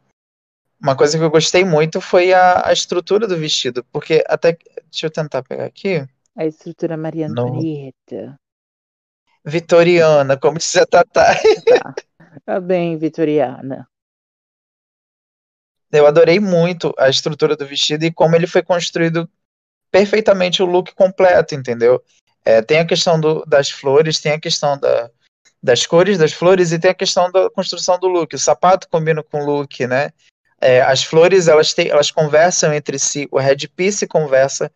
uma coisa que eu gostei muito foi a, a estrutura do vestido, porque até deixa eu tentar pegar aqui, A estrutura Maria Antonieta. vitoriana, como diz a Tatá. Tá. Tá bem, vitoriana. Eu adorei muito a estrutura do vestido e como ele foi construído perfeitamente o look completo, entendeu? É, tem a questão do- das flores, tem a questão da- das cores das flores e tem a questão da construção do look. O sapato combina com o look, né? É, as flores elas, têm, elas conversam entre si, o headpiece conversa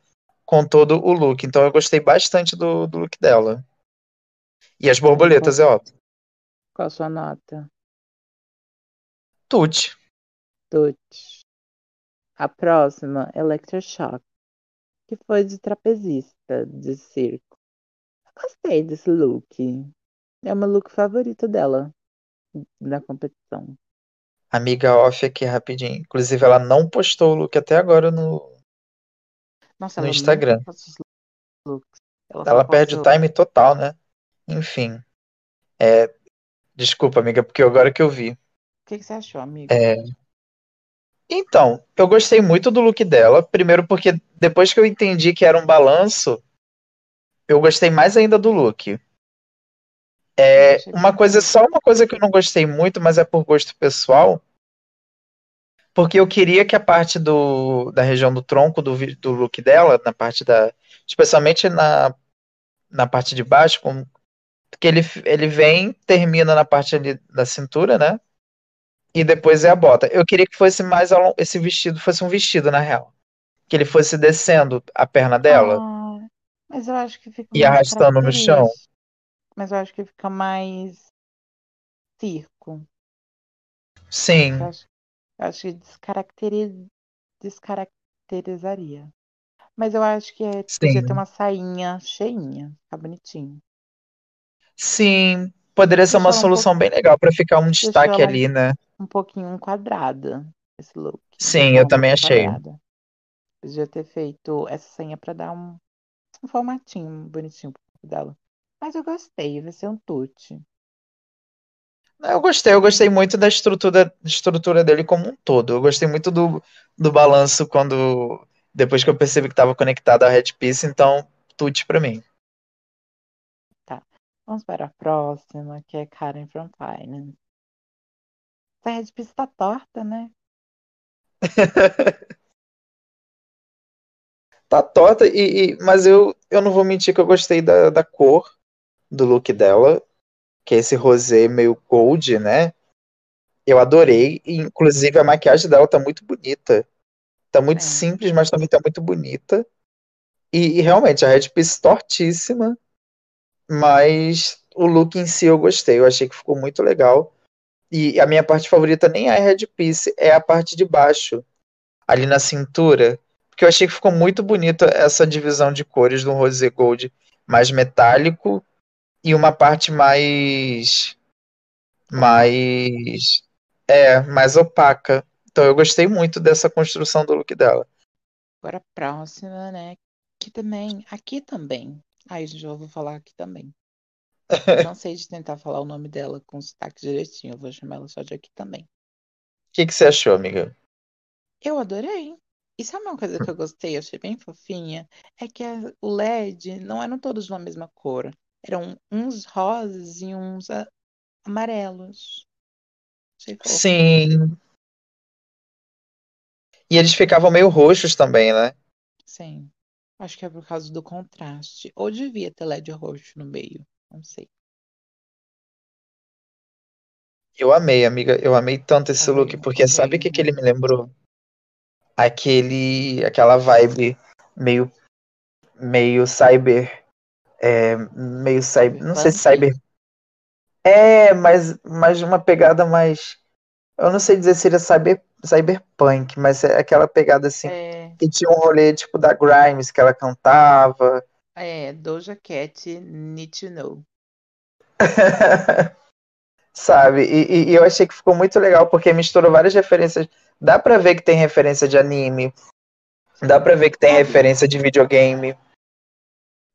com todo o look. Então eu gostei bastante do, do look dela. E as borboletas, é óbvio. Qual a sua nota? Tuti. Tuti. A próxima, Electroshock, que foi de trapezista de circo. Eu gostei desse look. É o meu look favorito dela na competição. Amiga off aqui rapidinho. Inclusive, ela não postou o look até agora no, Nossa, no ela Instagram. Ela, Ela perde o time total, né? Enfim. É, desculpa, amiga, porque agora que eu vi. O que, que você achou, amigo? É, Então, eu gostei muito do look dela. Primeiro porque depois que eu entendi que era um balanço, eu gostei mais ainda do look. É, uma coisa, só uma coisa que eu não gostei muito, mas é por gosto pessoal, porque eu queria que a parte do, da região do tronco do, do look dela, na parte da, especialmente na, na parte de baixo, com, porque ele, ele vem, termina na parte ali da cintura, né? E depois é a bota. Eu queria que fosse mais esse vestido fosse um vestido na real, que ele fosse descendo a perna dela Ah, mas eu acho que fica e mais arrastando no chão. Mas eu acho que fica mais circo. Sim, Eu acho, eu acho que descaracteriza, descaracterizaria. Mas eu acho que é, podia ter sim, uma sainha cheinha, ficar bonitinho. sim. Poderia ser uma um pouco, solução bem legal para ficar um destaque ali, né? um pouquinho quadrada, esse look. Sim, eu também achei. quadrada. Podia ter feito essa sainha pra dar um, um formatinho bonitinho pro corpo dela. Mas eu gostei, vai ser um tute. Eu gostei, eu gostei muito da estrutura, estrutura dele como um todo. Eu gostei muito do, do balanço quando depois que eu percebi que estava conectado à Red Piece, então tudo pra mim. Vamos para a próxima, que é Karen from Finance. Essa Red Piece tá torta, né? Tá torta, e, e- mas eu, eu não vou mentir que eu gostei da, da cor do look dela, que é esse rosé meio gold, né? Eu adorei, e, inclusive a maquiagem dela tá muito bonita. Tá muito É. simples, mas também tá muito bonita. E, e realmente, a Red Piece tortíssima, mas o look em si eu gostei. Eu achei que ficou muito legal. E a minha parte favorita nem é a Red Piece, é a parte de baixo, ali na cintura. Porque eu achei que ficou muito bonita essa divisão de cores do rosé gold mais metálico e uma parte mais mais é, mais opaca. Então eu gostei muito dessa construção do look dela. Agora a próxima, né? Que também, aqui também. Ai, gente, eu vou falar aqui também. Cansei de tentar falar o nome dela com sotaque direitinho. Eu vou chamar ela só de aqui também. O que que você achou, amiga? Eu adorei. E sabe uma coisa que eu gostei, eu achei bem fofinha? É que a- o LED não eram todos uma mesma cor. Eram uns rosas e uns a- amarelos. Sim. E eles ficavam meio roxos também, né? Sim. Acho que é por causa do contraste. Ou devia ter LED roxo no meio. Não sei. Eu amei, amiga. Eu amei tanto esse look, Amei, porque sabe o amei, que que ele me amei. lembrou? Aquele, aquela vibe meio, meio cyber, é, meio cyber, não sei se cyber, é, mas, mas uma pegada mais, eu não sei dizer se seria cyber, cyberpunk, mas é aquela pegada assim, É, que tinha um rolê tipo da Grimes que ela cantava. é, Doja Cat, Need to Know. Sabe? E, e- eu achei que ficou muito legal porque misturou várias referências. Dá pra ver que tem referência de anime, dá pra ver que tem referência de videogame.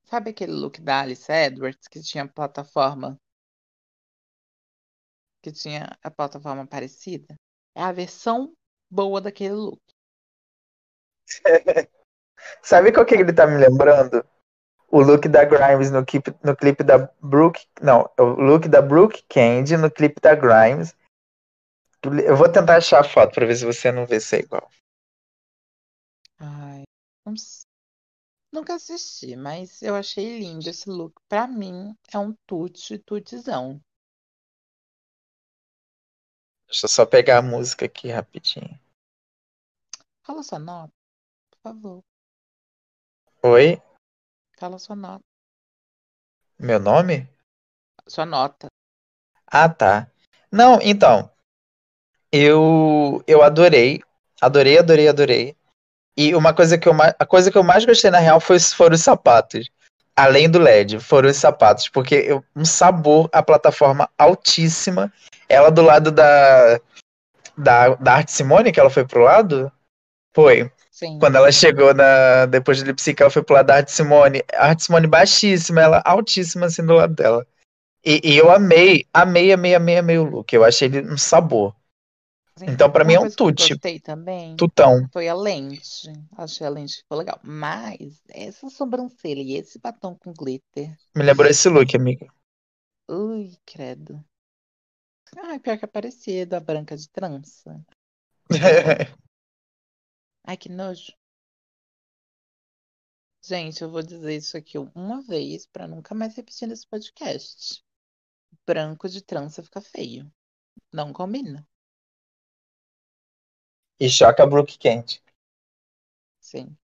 sabe aquele look da Alice Edwards que tinha plataforma, que tinha a plataforma parecida? É a versão boa daquele look. Sabe qual que ele tá me lembrando? O look da Grimes no clipe, no clipe da Brooke. Não, o look da Brooke Candy no clipe da Grimes. Eu vou tentar achar a foto pra ver se você não vê se é igual. Ai, nunca assisti, mas eu achei lindo esse look. Pra mim, é um tute, tutezão. Deixa eu só pegar a música aqui rapidinho. Fala sua nota, favor. Oi? Fala sua nota. Meu nome? Sua nota. Ah, tá. Não, então. Eu, eu adorei. Adorei, adorei, adorei. E uma coisa que eu mais, a coisa que eu mais gostei na real foi, foram os sapatos. Além do LED, foram os sapatos, porque eu, um sabor, a plataforma altíssima. Ela do lado da da, da Arte Simone, que ela foi pro lado? Foi. Sim. Quando ela chegou na. Depois de Lipsy, ela foi pro lado da Arte Simone. A Arte Simone baixíssima, ela altíssima assim do lado dela. E, e eu amei, amei, amei, amei, amei o look. Eu achei ele um sabor. Sim. Então, pra Uma mim, é um tute. gostei também Tutão. foi a lente. Achei a lente que ficou legal. Mas essa sobrancelha e esse batom com glitter. Me lembrou esse look, amiga. Ui, credo. Ai, pior que é parecido, a branca de trança. Ai, que nojo. Gente, eu vou dizer isso aqui uma vez pra nunca mais repetir nesse podcast. Branco de trança fica feio. Não combina. e choca Brook quente. Sim.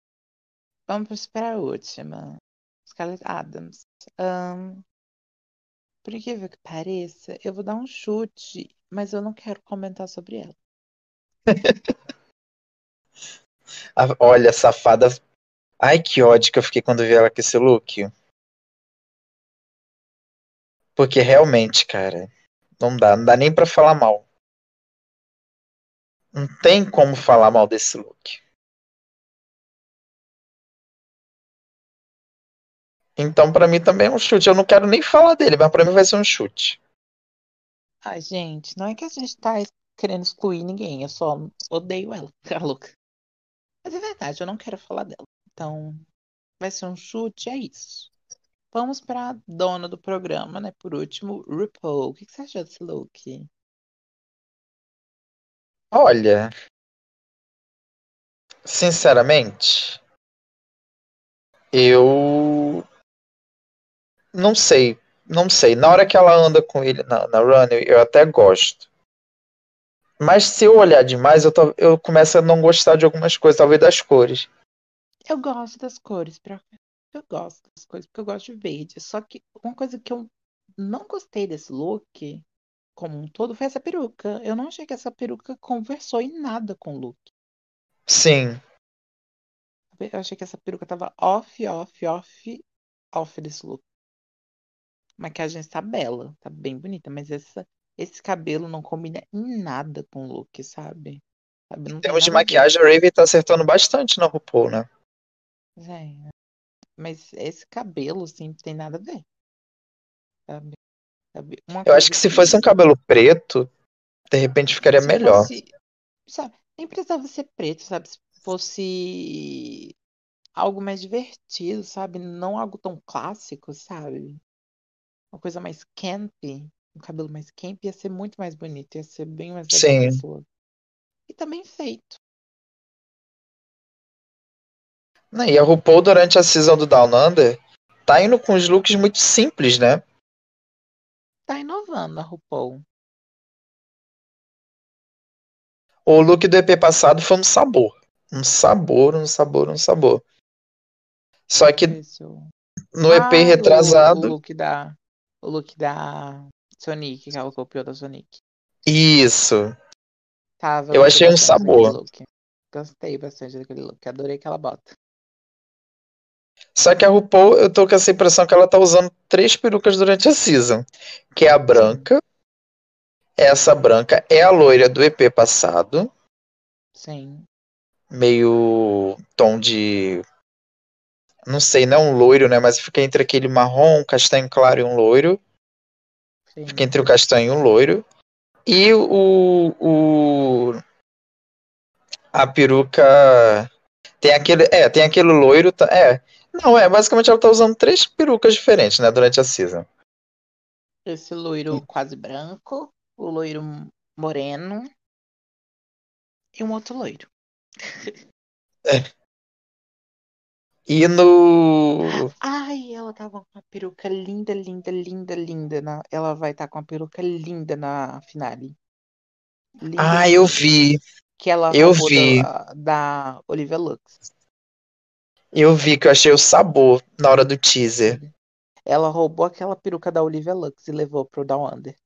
Vamos para a última. Scarlett Adams. Ahn, por incrível que pareça, eu vou dar um chute, mas eu não quero comentar sobre ela. Ah, Olha, safada. Ai, que ódio que eu fiquei quando vi ela com esse look. Porque realmente, cara, não dá, não dá nem pra falar mal. Não tem como falar mal desse look. Então, pra mim também é um chute. Eu não quero nem falar dele, mas pra mim vai ser um chute. Ai, gente, não é que a gente tá querendo excluir ninguém, eu só odeio ela, a louca. Mas é verdade, eu não quero falar dela. Então, vai ser um chute, é isso. Vamos pra dona do programa, né? Por último, RuPaul. O que você achou desse look? Olha, sinceramente, eu não sei, não sei. Na hora que ela anda com ele na, na runway, eu até gosto. Mas se eu olhar demais, eu, to- eu começo a não gostar de algumas coisas, talvez das cores. Eu gosto das cores, pra... eu gosto das cores, porque eu gosto de verde. Só que uma coisa que eu não gostei desse look, como um todo, foi essa peruca. Eu não achei que essa peruca conversou em nada com o look. Sim, Eu achei que essa peruca tava off, off, off, off desse look. A maquiagem está bela, tá bem bonita, mas essa, esse cabelo não combina em nada com o look, sabe? Sabe, em termos de maquiagem, a Raven tá acertando bastante na RuPaul, né? É, mas esse cabelo, assim, não tem nada a ver, sabe? Sabe? Eu acho que se fosse um cabelo preto, de repente ficaria se melhor. fosse, sabe, nem precisava ser preto, sabe? Se fosse algo mais divertido, sabe? Não algo tão clássico, sabe? Uma coisa mais camp, um cabelo mais camp ia ser muito mais bonito, ia ser bem mais legal Sim. E também feito. E a RuPaul, durante a season do Down Under, tá indo com os looks muito simples, né? Tá inovando a RuPaul. O look do EP passado foi um sabor. Um sabor, um sabor, um sabor. Só que o- no EP Ah, o- O retrasado. look da. O look da Sonic, que ela copiou da Sonic. Isso. Tava, Eu achei um sabor. Gostei bastante daquele look. Adorei aquela bota. Só que a RuPaul, eu tô com essa impressão que ela tá usando três perucas durante a season. Que é a branca. Essa branca é a loira do EP passado. Sim. Meio tom de. Não sei, não é um loiro, né? Mas fica entre aquele marrom, castanho claro e um loiro. Sim. Fica entre o castanho e o loiro. E o, o a peruca tem aquele, é, tem aquele loiro, tá- é. Não, é, basicamente ela tá usando três perucas diferentes, né, durante a season. Esse loiro quase branco, o loiro moreno e um outro loiro. E no Ai, ela tava com uma peruca linda, linda, linda, linda. Na... Ela vai estar com uma peruca linda na finale. Linda, Ah, eu vi. Que ela Eu roubou vi. da, da Olivia Lux. Eu vi que eu achei o sabor na hora do teaser. Ela roubou aquela peruca da Olivia Lux e levou pro Down Under.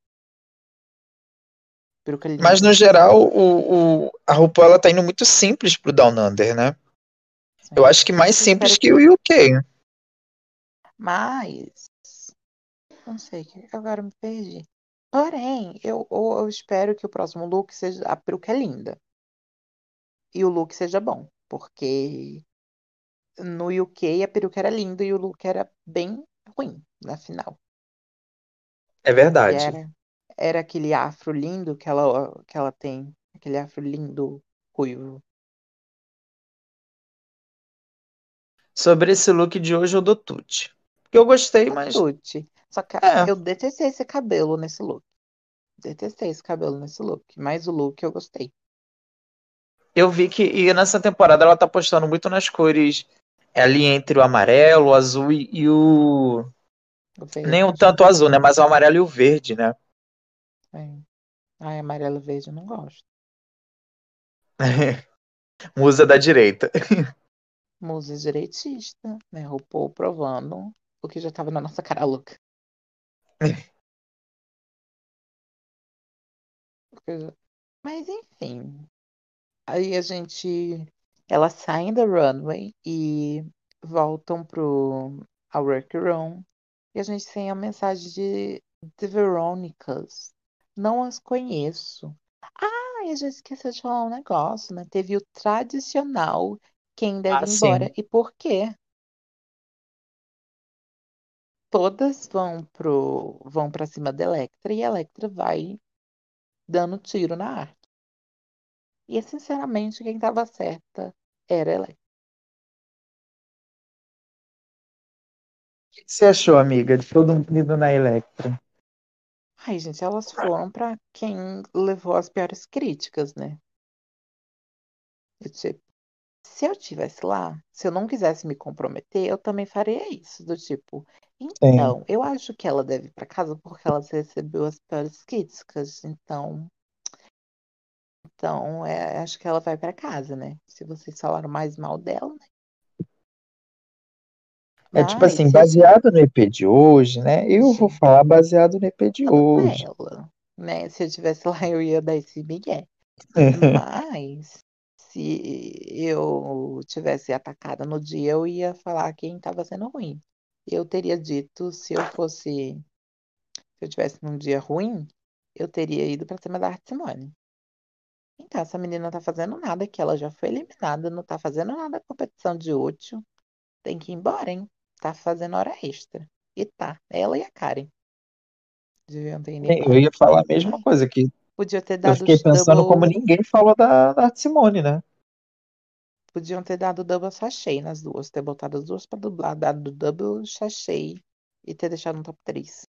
Peruca linda. Mas no geral, o, o, a RuPaul ela tá indo muito simples pro Down Under, né? Eu acho que mais simples que o UK. Mas. Não sei, que agora me perdi. Porém, eu, eu, eu espero que o próximo look seja. A peruca é linda. E o look seja bom. Porque no UK a peruca era linda e o look era bem ruim na final. É verdade. era, era aquele afro lindo que ela, que ela tem. Aquele afro lindo ruivo. Sobre esse look de hoje eu dou tute. Porque eu gostei, mas. Tuti. Só que É. eu detestei esse cabelo nesse look. Detestei esse cabelo nesse look. Mas o look eu gostei. Eu vi que e nessa temporada ela tá apostando muito nas cores ali entre o amarelo, o azul e, e o. O verde. Nem o tanto o azul, né? Mas o amarelo e o verde, né? É. Ai, amarelo e verde eu não gosto. Musa da direita. Musa direitista, né? RuPaul provando o que já tava na nossa cara louca. Mas enfim. Aí a gente. Elas saem da runway e voltam pro a workroom. E a gente tem a mensagem de The Veronicas. Não as conheço. Ah, e a gente esqueceu de falar um negócio, né? Teve o tradicional quem deve Ah, ir sim. embora. E por quê? Todas vão pro vão para cima da Electra e a Electra vai dando tiro na arte. E sinceramente, quem estava certa era a Electra. O que você achou, amiga, de todo mundo indo na Electra? Ai, gente, elas foram pra quem levou as piores críticas, né? Eu, tipo, se eu tivesse lá, se eu não quisesse me comprometer, eu também faria isso, do tipo, então, eu acho que ela deve ir pra casa porque ela recebeu as piores críticas, então, então, é, acho que ela vai pra casa, né? Se vocês falaram mais mal dela, né? É tipo assim, se eu baseado no EP de hoje, né? Eu vou Sim. falar baseado no EP de Ela hoje. nela, né? Se eu tivesse lá, eu ia dar esse migué. Mas se eu tivesse atacada no dia, eu ia falar quem estava sendo ruim. Eu teria dito, se eu fosse, se eu tivesse num dia ruim, eu teria ido pra cima da Arte Simone. Então, essa menina tá fazendo nada, que ela já foi eliminada, não tá fazendo nada na competição de útil. Tem que ir embora, hein? Tá fazendo hora extra. E tá, ela e a Karen. Deviam ter ido Eu ia falar a mesma coisa, que Podia ter eu dado fiquei os pensando como double. ninguém falou da, da Simone, né? Podiam ter dado double sachê nas duas, ter botado as duas pra dublar, dado double sachê e ter deixado no top 3.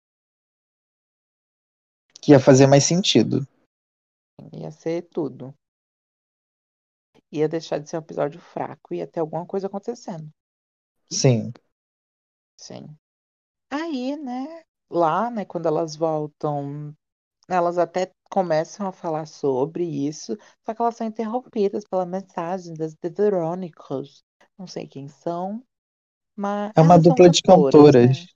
Que ia fazer mais sentido. Ia ser tudo. Ia deixar de ser um episódio fraco, ia ter alguma coisa acontecendo. Sim. Sim. Aí, né, lá, né, quando elas voltam, elas até começam a falar sobre isso, só que elas são interrompidas pela mensagem das The Veronicas. Não sei quem são, mas É uma dupla de cantoras, né?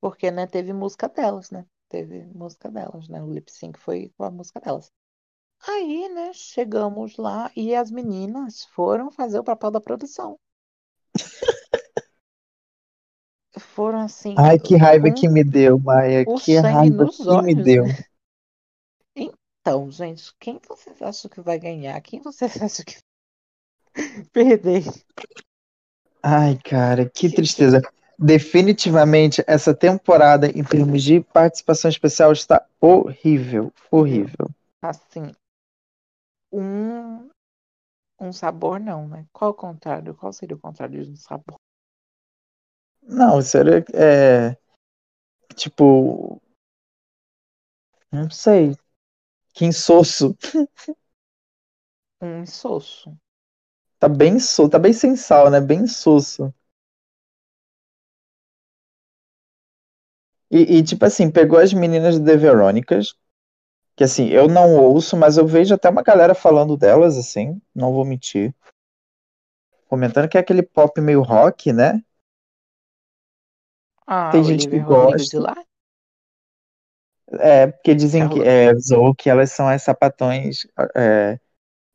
Porque, né, teve música delas, né? Teve música delas, né? O lip sync foi com a música delas. Aí, né, chegamos lá e as meninas foram fazer o papel da produção. Foram assim, Ai, que raiva com que me deu, Maia. Que raiva que me olhos, deu. Então, gente, quem vocês acham que vai ganhar? Quem vocês acham que vai perder? Ai, cara, que Que- tristeza. Definitivamente, essa temporada, em termos de participação especial, está horrível. Horrível. Assim, um, um sabor não, né? Qual o contrário? Qual seria o contrário de um sabor? Não, seria. É, tipo. Não sei. Que insosso. Um insosso. Tá bem so, tá bem sem sal, né? Bem insosso. E, e, tipo assim, pegou as meninas do The Verônicas, que assim, eu não ouço, mas eu vejo até uma galera falando delas, assim, não vou mentir. Comentando que é aquele pop meio rock, né? Ah, Tem gente que de gosta. É, porque dizem É que é, zoou que elas são as sapatões é,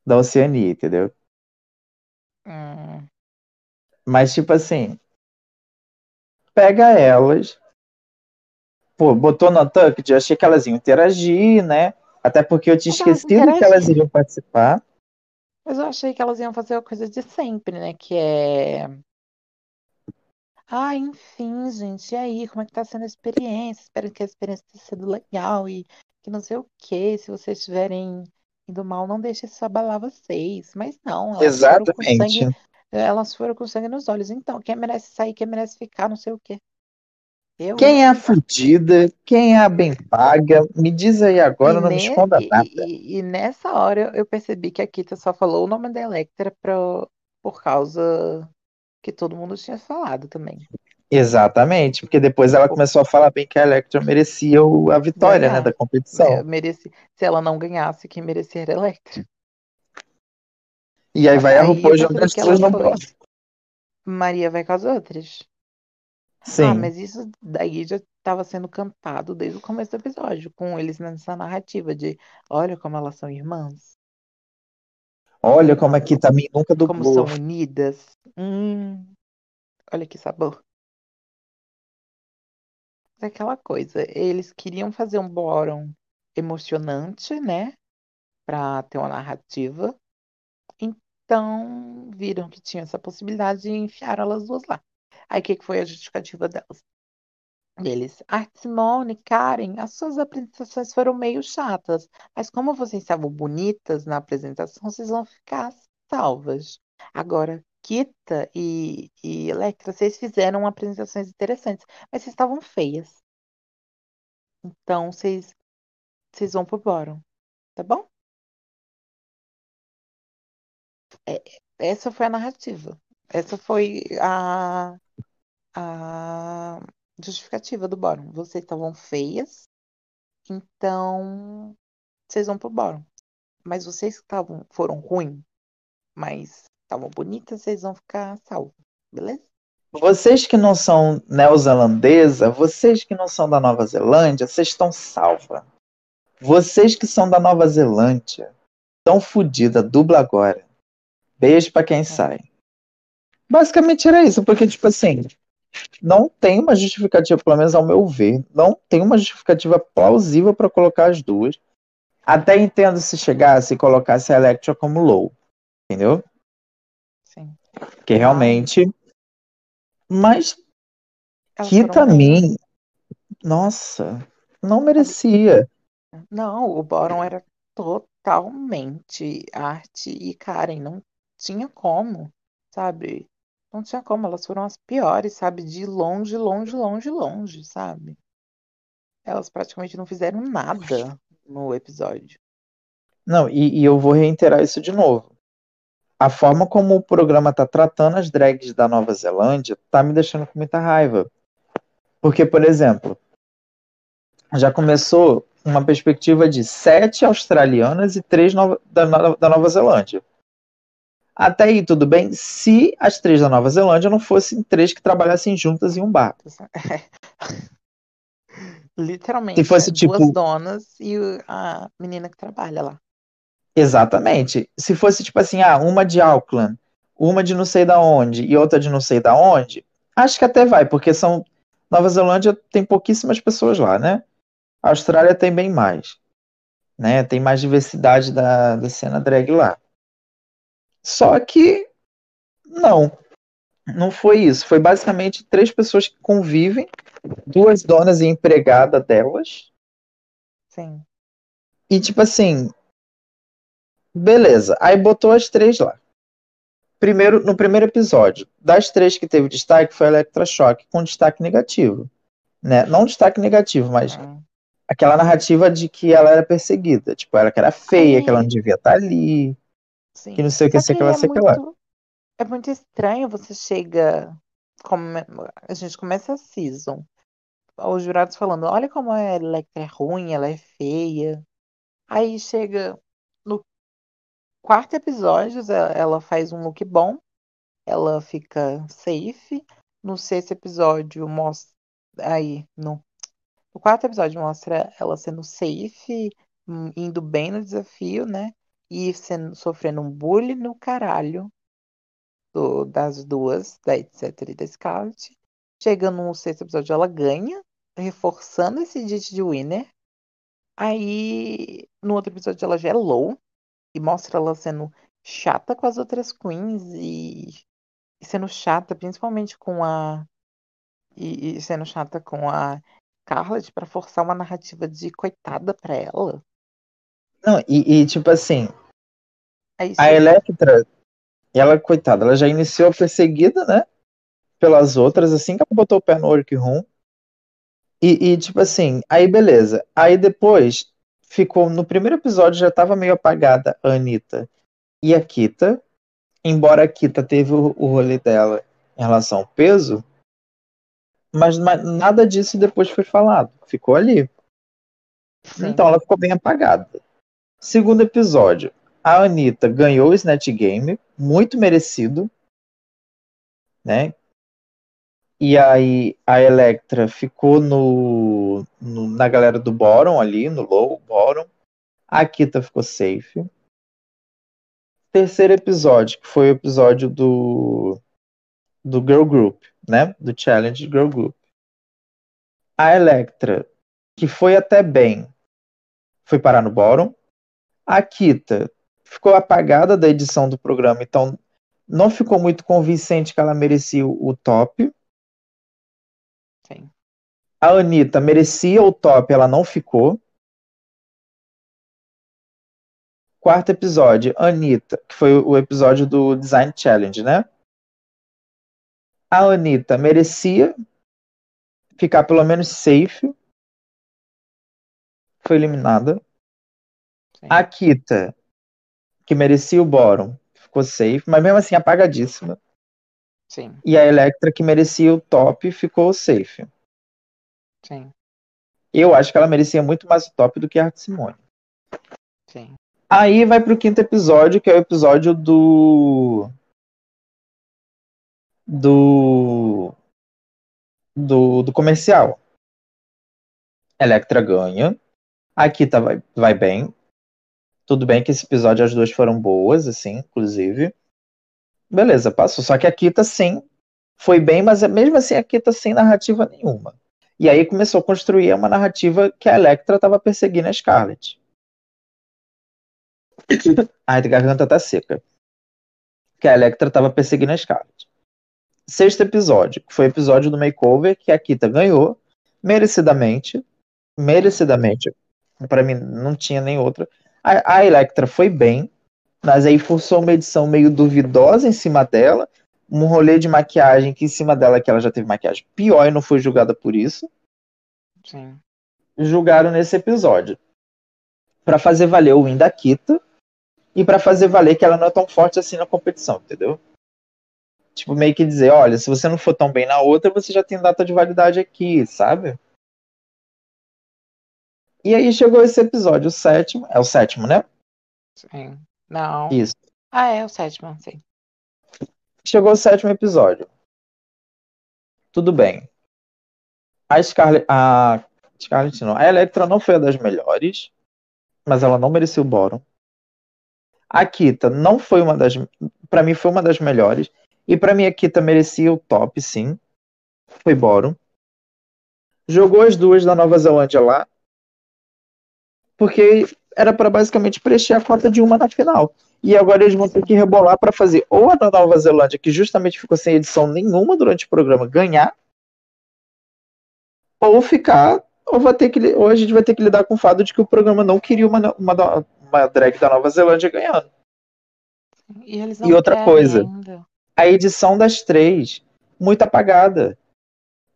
da Oceania, entendeu? Hum, Mas, tipo assim, pega elas, pô, botou no Tucked, eu achei que elas iam interagir, né? Até porque eu tinha esquecido que elas iriam participar. Mas eu achei que elas iam fazer a coisa de sempre, né? Que é. Ah, enfim, gente, e aí, como é que tá sendo a experiência? Espero que a experiência tenha sido legal e que não sei o quê. Se vocês estiverem indo mal, não deixe isso abalar vocês. Mas não, elas foram com Exatamente. sangue, elas foram com sangue nos olhos. Então, quem merece sair, quem merece ficar, não sei o quê. Eu? Quem é a fudida? Quem é a bem paga? Me diz aí agora, E, não me ne- esconda e- nada. e- e- nessa hora eu percebi que a Kita só falou o nome da Electra pra, por causa que todo mundo tinha falado também. Exatamente, porque depois ela começou a falar bem que a Electra merecia a vitória, né, da competição. Me- mereci- se ela não ganhasse, quem merecia era a Electra. E aí vai a Aí eu RuPaul percebi as duas no próximo. Maria vai com as outras. Ah, Sim. mas isso daí já estava sendo cantado desde o começo do episódio, com eles nessa narrativa de olha como elas são irmãs, Olha como aqui também nunca como são unidas. Hum, olha que sabor. É aquela coisa, eles queriam fazer um bórum emocionante, né? Pra ter uma narrativa. Então, viram que tinha essa possibilidade e enfiaram elas duas lá. Aí, o que que foi a justificativa delas? Deles, ah, Simone, Karen, as suas apresentações foram meio chatas, mas como vocês estavam bonitas na apresentação, vocês vão ficar salvas. Agora, Kita e, e Electra, vocês fizeram apresentações interessantes, mas vocês estavam feias. Então, vocês, vocês vão pro bórum, tá bom? É, essa foi a narrativa. Essa foi a, a justificativa do bórum. Vocês estavam feias, então vocês vão pro bórum. Mas vocês que estavam, foram ruins, mas estavam bonitas, vocês vão ficar salvos, beleza? Vocês que não são neozelandesa, vocês que não são da Nova Zelândia, vocês estão salva. Vocês que são da Nova Zelândia, estão fodida, dubla agora. Beijo pra quem sai. Basicamente era isso, porque, tipo assim, não tem uma justificativa, pelo menos ao meu ver, não tem uma justificativa plausível pra colocar as duas. Até entendo se chegasse e colocasse a Electra como low, entendeu? Sim. Que realmente. Mas Elas que também. Nossa, não merecia. Não, o bórum era totalmente arte e Karen, não tinha como, sabe? Não tinha como, elas foram as piores, sabe? De longe, longe, longe, longe, sabe? Elas praticamente não fizeram nada no episódio. Não, e, e eu vou reiterar isso de novo. A forma como o programa tá tratando as drags da Nova Zelândia tá me deixando com muita raiva. Porque, por exemplo, já começou uma perspectiva de sete australianas e três nova- da, no- da Nova Zelândia. Até aí, tudo bem, se as três da Nova Zelândia não fossem três que trabalhassem juntas em um bar. Literalmente, Se fosse, é duas tipo- donas e a menina que trabalha lá. Exatamente. Se fosse tipo assim, ah, uma de Auckland, uma de não sei da onde e outra de não sei da onde, acho que até vai, porque são Nova Zelândia tem pouquíssimas pessoas lá, né? A Austrália tem bem mais, né? Tem mais diversidade da, da cena drag lá. Só que não, não foi isso. Foi basicamente três pessoas que convivem, duas donas e empregada delas, Sim. E tipo assim, beleza. Aí botou as três lá. Primeiro, no primeiro episódio, das três que teve destaque foi a Electroshock com destaque negativo, né? Não destaque negativo, mas Hum. aquela narrativa de que ela era perseguida, tipo, ela que era feia, Aí- que ela não devia estar ali, Sim. que não sei o que, sei que lá, é sei que lá. muito, é muito estranho você chega. come- a gente começa a season. Os jurados falando, olha como a Electra é ruim, ela é feia. Aí chega no quarto episódio, ela faz um look bom, ela fica safe. No sexto episódio, mostra. Aí, no, O quarto episódio mostra ela sendo safe, hum, indo bem no desafio, né? E sendo, sofrendo um bullying no caralho do, das duas, da etc e da Scarlett. Chegando no sexto episódio, ela ganha, reforçando esse dit de winner. Aí, no outro episódio, ela já é low e mostra ela sendo chata com as outras queens e, e sendo chata, principalmente com a. E, e sendo chata com a Scarlett para forçar uma narrativa de coitada pra ela. Não, e, e tipo assim, Aí, a Electra, ela, coitada, ela já iniciou a perseguida, né? Pelas outras, assim que ela botou o pé no workroom. E, e, tipo assim, aí beleza. Aí depois ficou. No primeiro episódio já tava meio apagada a Anitta e a Kita. Embora a Kita teve o, o rolê dela em relação ao peso. Mas, ma- nada disso depois foi falado. Ficou ali. Sim. Então ela ficou bem apagada. Segundo episódio, a Anitta ganhou o Snatch Game, muito merecido, né? E aí a Electra ficou no, no- na galera do bottom ali, no low bottom. A Kita ficou safe. Terceiro episódio, que foi o episódio do do Girl Group, né? Do Challenge Girl Group. A Electra, que foi até bem, foi parar no bottom. A Kita ficou apagada da edição do programa, então não ficou muito convincente que ela merecia o top. Sim. A Anitta merecia o top, ela não ficou. Quarto episódio, Anitta, que foi o episódio do Design Challenge, né? A Anitta merecia ficar pelo menos safe. Foi eliminada. Sim. A Kita, que merecia o bottom, ficou safe, mas mesmo assim apagadíssima. Sim, E a Electra, que merecia o top, ficou safe. sim, Eu acho que ela merecia muito mais o top do que a Arte Simone. sim. Aí vai pro quinto episódio, que é o episódio do. Do. Do, do comercial. Electra ganha. A Kita vai, vai bem. Tudo bem que esse episódio as duas foram boas, assim, inclusive. Beleza, passou. Só que a Kita, sim, foi bem, mas mesmo assim a Kita sem narrativa nenhuma. E aí começou a construir uma narrativa que a Electra estava perseguindo a Scarlett. Ai, a garganta tá seca. Que a Electra tava perseguindo a Scarlett. Sexto episódio, que foi o episódio do makeover, que a Kita ganhou, merecidamente. Merecidamente. Pra mim, não tinha nem outra. A, a Electra foi bem, mas aí forçou uma edição meio duvidosa em cima dela. Um rolê de maquiagem que em cima dela, que ela já teve maquiagem pior e não foi julgada por isso Sim, julgaram nesse episódio. Pra fazer valer o win da Kita e pra fazer valer que ela não é tão forte assim na competição, entendeu? Tipo, meio que dizer, olha, se você não for tão bem na outra, você já tem data de validade aqui, sabe? E aí chegou esse episódio, o sétimo. É o sétimo, né? sim. Não. Isso. Ah, é o sétimo, sim. Chegou o sétimo episódio. Tudo bem. A Scarlett. A Scarlett não. A Electra não foi a das melhores. Mas ela não mereceu o bottom. A Kita não foi uma das. Pra mim, foi uma das melhores. E pra mim, a Kita merecia o top, sim. Foi bottom. Jogou as duas da Nova Zelândia lá. Porque era pra basicamente preencher a cota de uma na final. E agora eles vão ter que rebolar pra fazer ou a da Nova Zelândia, que justamente ficou sem edição nenhuma durante o programa, ganhar, ou ficar, ou, vai ter que, ou a gente vai ter que lidar com o fato de que o programa não queria uma, uma, uma drag da Nova Zelândia ganhando. E E outra coisa. ainda. A edição das três, muito apagada.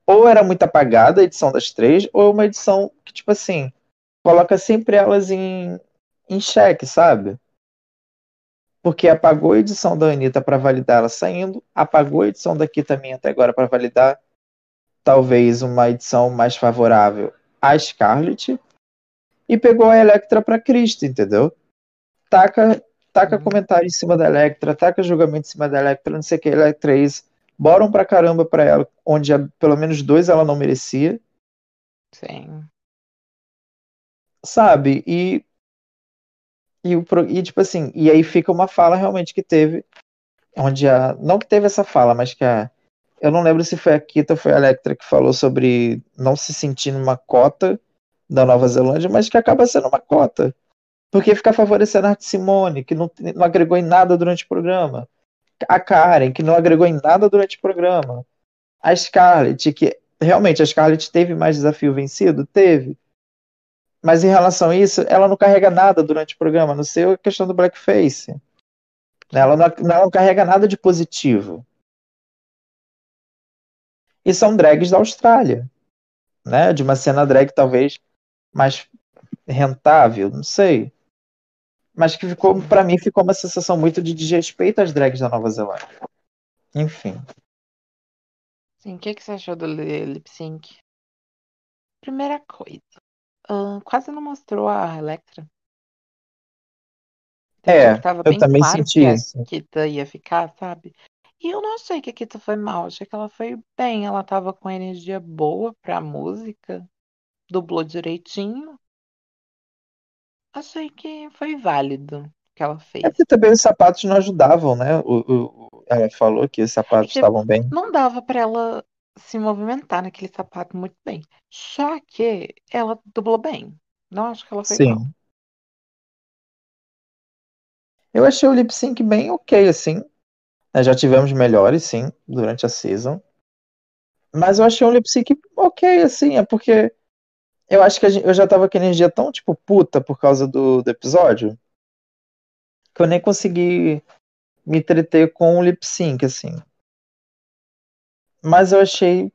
Ou era muito apagada a edição das três, ou é uma edição que, tipo assim, coloca sempre elas em, em xeque, sabe? Porque apagou a edição da Anitta pra validar ela saindo, apagou a edição daqui também até agora pra validar talvez uma edição mais favorável à Scarlett e pegou a Electra pra Cristo, entendeu? Taca, taca Uhum. comentário em cima da Electra, taca julgamento em cima da Electra, não sei o que, Electra é isso. Boram pra caramba pra ela, onde a- pelo menos dois ela não merecia. Sim. Sabe? E, e, o, e tipo assim, e aí fica uma fala realmente que teve, onde a. Não que teve essa fala, mas que a. Eu não lembro se foi a Kita ou foi a Electra que falou sobre não se sentir numa cota da Nova Zelândia, mas que acaba sendo uma cota. Porque fica favorecendo a Arte Simone, que não, não agregou em nada durante o programa. A Karen, que não agregou em nada durante o programa. A Scarlett, que realmente a Scarlett teve mais desafio vencido? Teve. Mas em relação a isso, ela não carrega nada durante o programa, não sei a questão do blackface. Ela não, não carrega nada de positivo. E são drags da Austrália. Né? De uma cena drag talvez mais rentável, não sei. Mas que ficou, para mim, ficou uma sensação muito de desrespeito às drags da Nova Zelândia. Enfim. Sim, o que, que você achou do lip sync? Primeira coisa, uh, quase não mostrou a Electra. É, tava eu também claro senti que isso. A Kita ia ficar, sabe? E eu não achei que a Kita foi mal, achei que ela foi bem, ela tava com energia boa pra música, dublou direitinho. Achei que foi válido o que ela fez. É porque também os sapatos não ajudavam, né? O, o, ela falou que os sapatos é estavam bem. Não dava para ela se movimentar naquele sapato muito bem. Só que ela dublou bem. Não acho que ela foi Sim. mal. Eu achei o lip sync bem ok, assim. Já tivemos melhores, sim, durante a season. Mas eu achei um lip sync ok, assim. É porque eu acho que gente, eu já tava com energia tão, tipo, puta por causa do, do episódio. Que eu nem consegui me entreter com o lip sync, assim. Mas eu achei.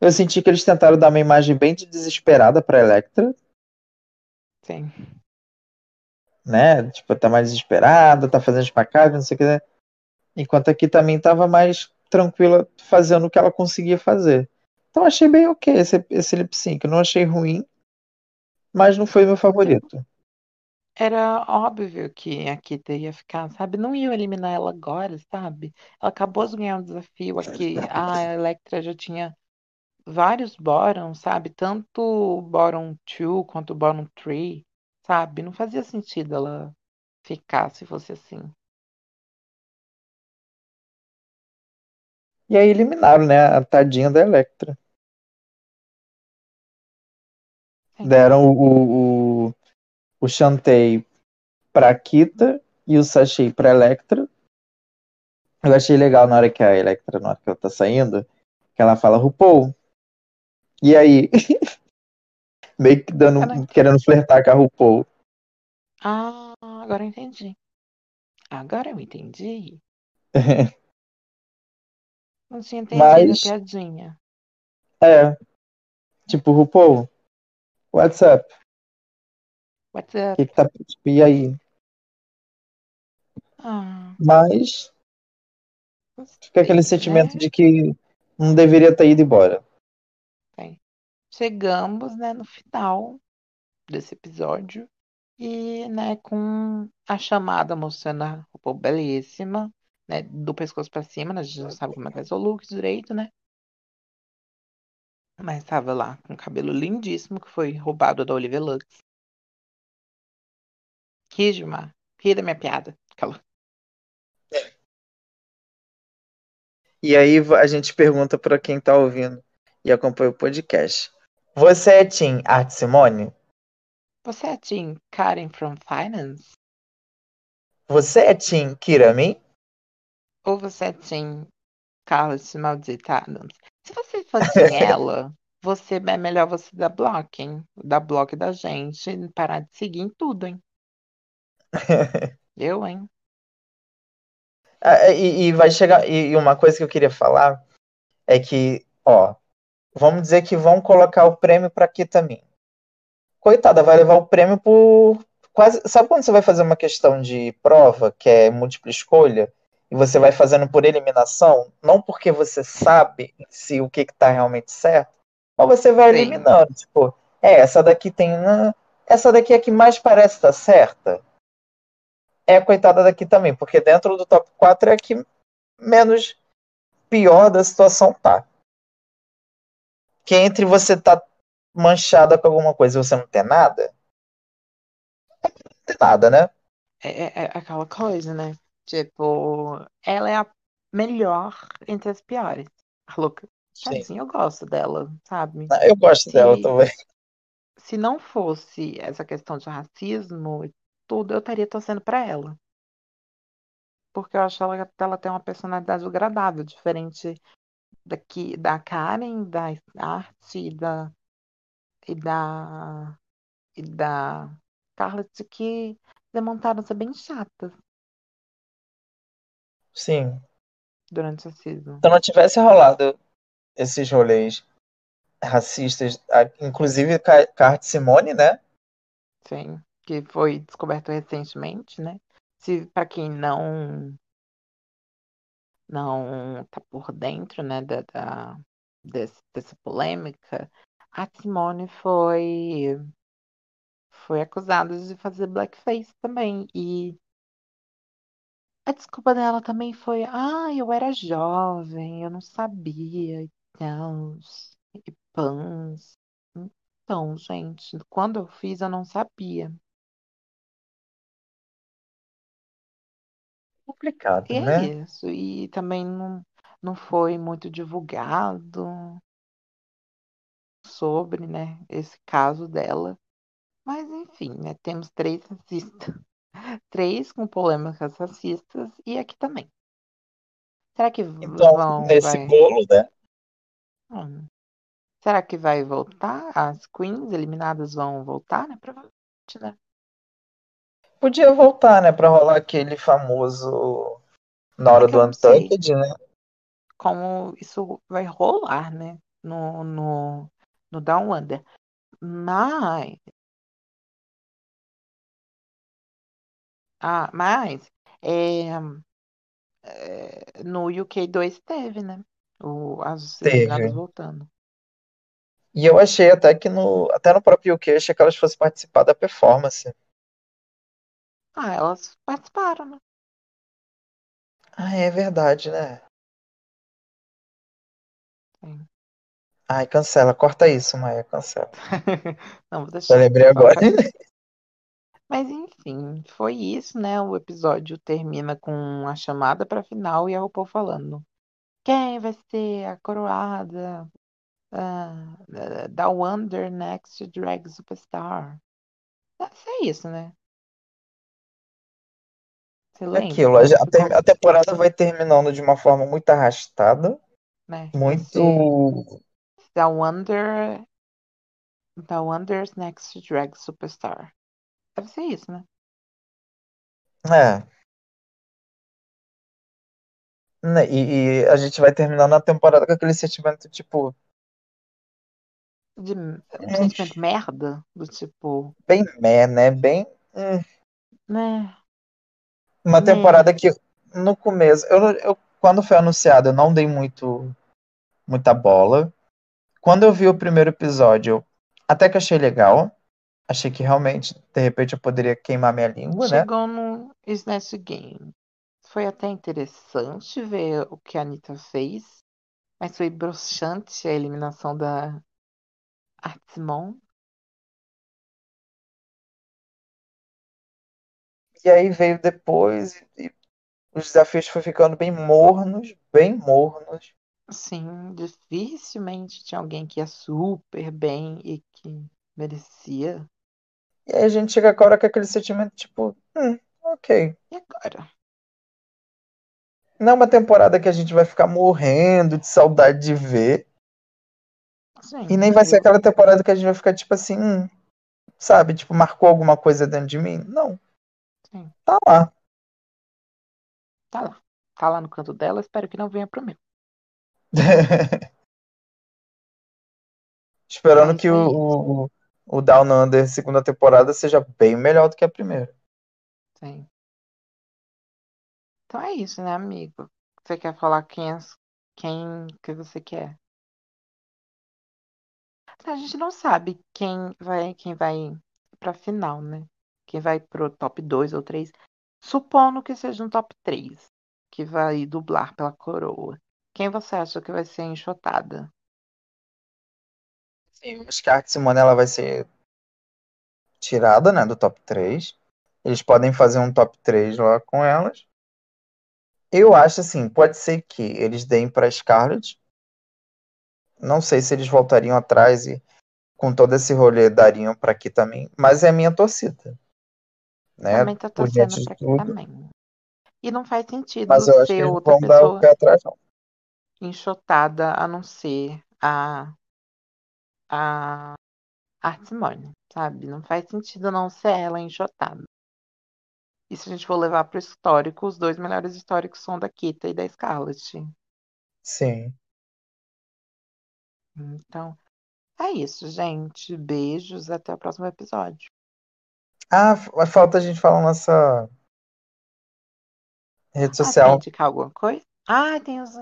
Eu senti que eles tentaram dar uma imagem bem de desesperada pra Electra. Sim. Né? Tipo, tá mais desesperada, tá fazendo espacada, não sei o que. Enquanto aqui também tava mais tranquila fazendo o que ela conseguia fazer. Então achei bem ok esse, esse lip sync. Não achei ruim, mas não foi meu favorito. Era óbvio que a Kita ia ficar, sabe? Não ia eliminar ela agora, sabe? Ela acabou de ganhar um desafio aqui. A Electra já tinha vários bottom, sabe? Tanto bottom 2 quanto bottom 3, sabe? Não fazia sentido ela ficar se fosse assim. E aí eliminaram, né? A tadinha da Electra. Deram o, o, o Chantei pra Kita e o Sachei pra Electra. Eu achei legal na hora que a Electra, na hora que ela tá saindo, que ela fala, RuPaul. E aí? Meio que dando, querendo flertar com a RuPaul. Ah, agora eu entendi. Agora eu entendi. Não tinha entendido Mas, a piadinha. É. Tipo, RuPaul, what's up? Up? Que tá, e aí? Ah. Mas fica aquele sentimento né? de que não deveria ter ido embora. Bem, chegamos né, no final desse episódio e né, com a chamada mostrando a RuPaul belíssima, né, do pescoço para cima, né, a gente não sabe como é que ser o look direito, né? Mas estava lá com o cabelo lindíssimo que foi roubado da Olivia Lux. Ri, Gilmar. Ri da minha piada. Calma. E aí a gente pergunta para quem tá ouvindo e acompanha o podcast. Você é Tim Art Simone? Você é Tim Karen from Finance? Você é Tim Kirami? Ou você é Tim Carlos Maldita Adams? Se você fosse ela, você é melhor você dar bloco, hein? Dar bloco da gente e parar de seguir em tudo, hein? Eu, hein? Ah, e, e, vai chegar. E uma coisa que eu queria falar é que, ó, vamos dizer que vão colocar o prêmio para também. Coitada, vai levar o prêmio por quase. Sabe quando você vai fazer uma questão de prova, que é múltipla escolha, e você vai fazendo por eliminação, não porque você sabe se o que está realmente certo, mas você vai Sim. eliminando. Tipo, é, essa daqui tem. Essa daqui é a que mais parece estar tá certa é coitada daqui também, porque dentro do top 4 é a que menos pior da situação tá. Que entre você tá manchada com alguma coisa e você não tem nada, não tem nada, né? É, é, é aquela coisa, né? Tipo, ela é a melhor entre as piores. A louca. Sim. Assim, eu gosto dela, sabe? Eu gosto Se- dela também. Se não fosse essa questão de racismo tudo, eu estaria torcendo pra ela. Porque eu acho ela, ela tem uma personalidade agradável, diferente daqui, da Karen, da Arte e da, e da, e da Scarlett, que demonstraram ser bem chatas Sim. durante a season. Se não tivesse rolado esses rolês racistas, inclusive Ca- Cart Simone, né? Sim, que foi descoberto recentemente, né? Se para quem não não tá por dentro, né, da, da desse- dessa polêmica, a Simone foi foi acusada de fazer blackface também e a desculpa dela também foi, ah, eu era jovem, eu não sabia e e pans. Então, gente, quando eu fiz eu não sabia. Complicado, E é né? isso. E também não, não foi muito divulgado sobre, né, esse caso dela. Mas enfim, né, temos três racistas. Três com polêmicas racistas e aqui também. Será que Então, vão, nesse vai... bolo, né? Hum. Será que vai voltar? As queens eliminadas vão voltar, né? Provavelmente, né? Podia voltar, né? Pra rolar aquele famoso na É hora que do sei Untucked, né? como isso vai rolar, né? No, no, no Down Under. Mas Ah, mas é, é, no UK2 teve, né? O, as eliminadas voltando. E eu achei até que no. Até no próprio UK, achei que elas fossem participar da performance. Ah, elas participaram, né? Ah, é verdade, né? Sim. Ai, cancela, corta isso, Maia, cancela. Não, vou Eu deixar. lembrei Só agora. Mas enfim, foi isso, né? O episódio termina com a chamada pra final e a RuPaul falando. Quem vai ser a coroada ah, da- da Wonder Next Drag Superstar? Deve ser isso, né? Silêncio, aquilo, a, a temporada vai terminando de uma forma muito arrastada, né? Muito. da Wonder da Wonder's Next Drag Superstar. Deve ser isso, né? É. Né, E, e a gente vai terminando a temporada com aquele sentimento, tipo, De um hum, sentimento merda, do tipo, bem meh, né? Bem. hum. né? Uma Né? temporada que no começo, eu, eu quando foi anunciado, eu não dei muito muita bola. Quando eu vi o primeiro episódio, até que achei legal. Achei que realmente, de repente, eu poderia queimar minha língua, né? Chegou no Snatch Game. Foi até interessante ver o que a Anitta fez, mas foi broxante a eliminação da Artimon. E aí veio depois e, e os desafios foram ficando bem mornos, bem mornos. Assim, dificilmente tinha alguém que ia super bem e que merecia. E aí a gente chega agora com aquele sentimento, tipo, hum, ok. E agora? Não é uma temporada que a gente vai ficar morrendo de saudade de ver. Sim, E nem vai ser aquela temporada que a gente vai ficar tipo assim, hum, sabe? Tipo, marcou alguma coisa dentro de mim? Não. Sim. Tá lá. Tá lá. Tá lá no canto dela, espero que não venha pro meu. Esperando Mas que o, o, o Down Under segunda temporada seja bem melhor do que a primeira. Sim. Então é isso, né, amigo? Você quer falar quem, as- quem que você quer? A gente não sabe quem vai, quem vai pra final, né? Quem vai pro top 2 ou 3. Supondo que seja um top 3 que vai dublar pela coroa. Quem você acha que vai ser enxotada? Eu acho que a Simone ela vai ser tirada, né, do top 3. Eles podem fazer um top 3 lá com elas. Eu acho assim, pode ser que eles deem para Scarlett. Não sei se eles voltariam atrás e com todo esse rolê dariam para aqui também, mas é a minha torcida. Né? Também tô torcendo pra aqui também. E não faz sentido mas eu acho que ser outra pessoa atrás, enxotada a não ser a a Art Simone, sabe? Não faz sentido não ser ela enxotada. E se a gente for levar pro histórico, os dois melhores históricos são da Kita e da Scarlett. Sim. Então, é isso, gente. Beijos, até o próximo episódio. Ah, falta a gente falar nossa rede Ah, você quer social. indicar alguma coisa? Ah, tem os.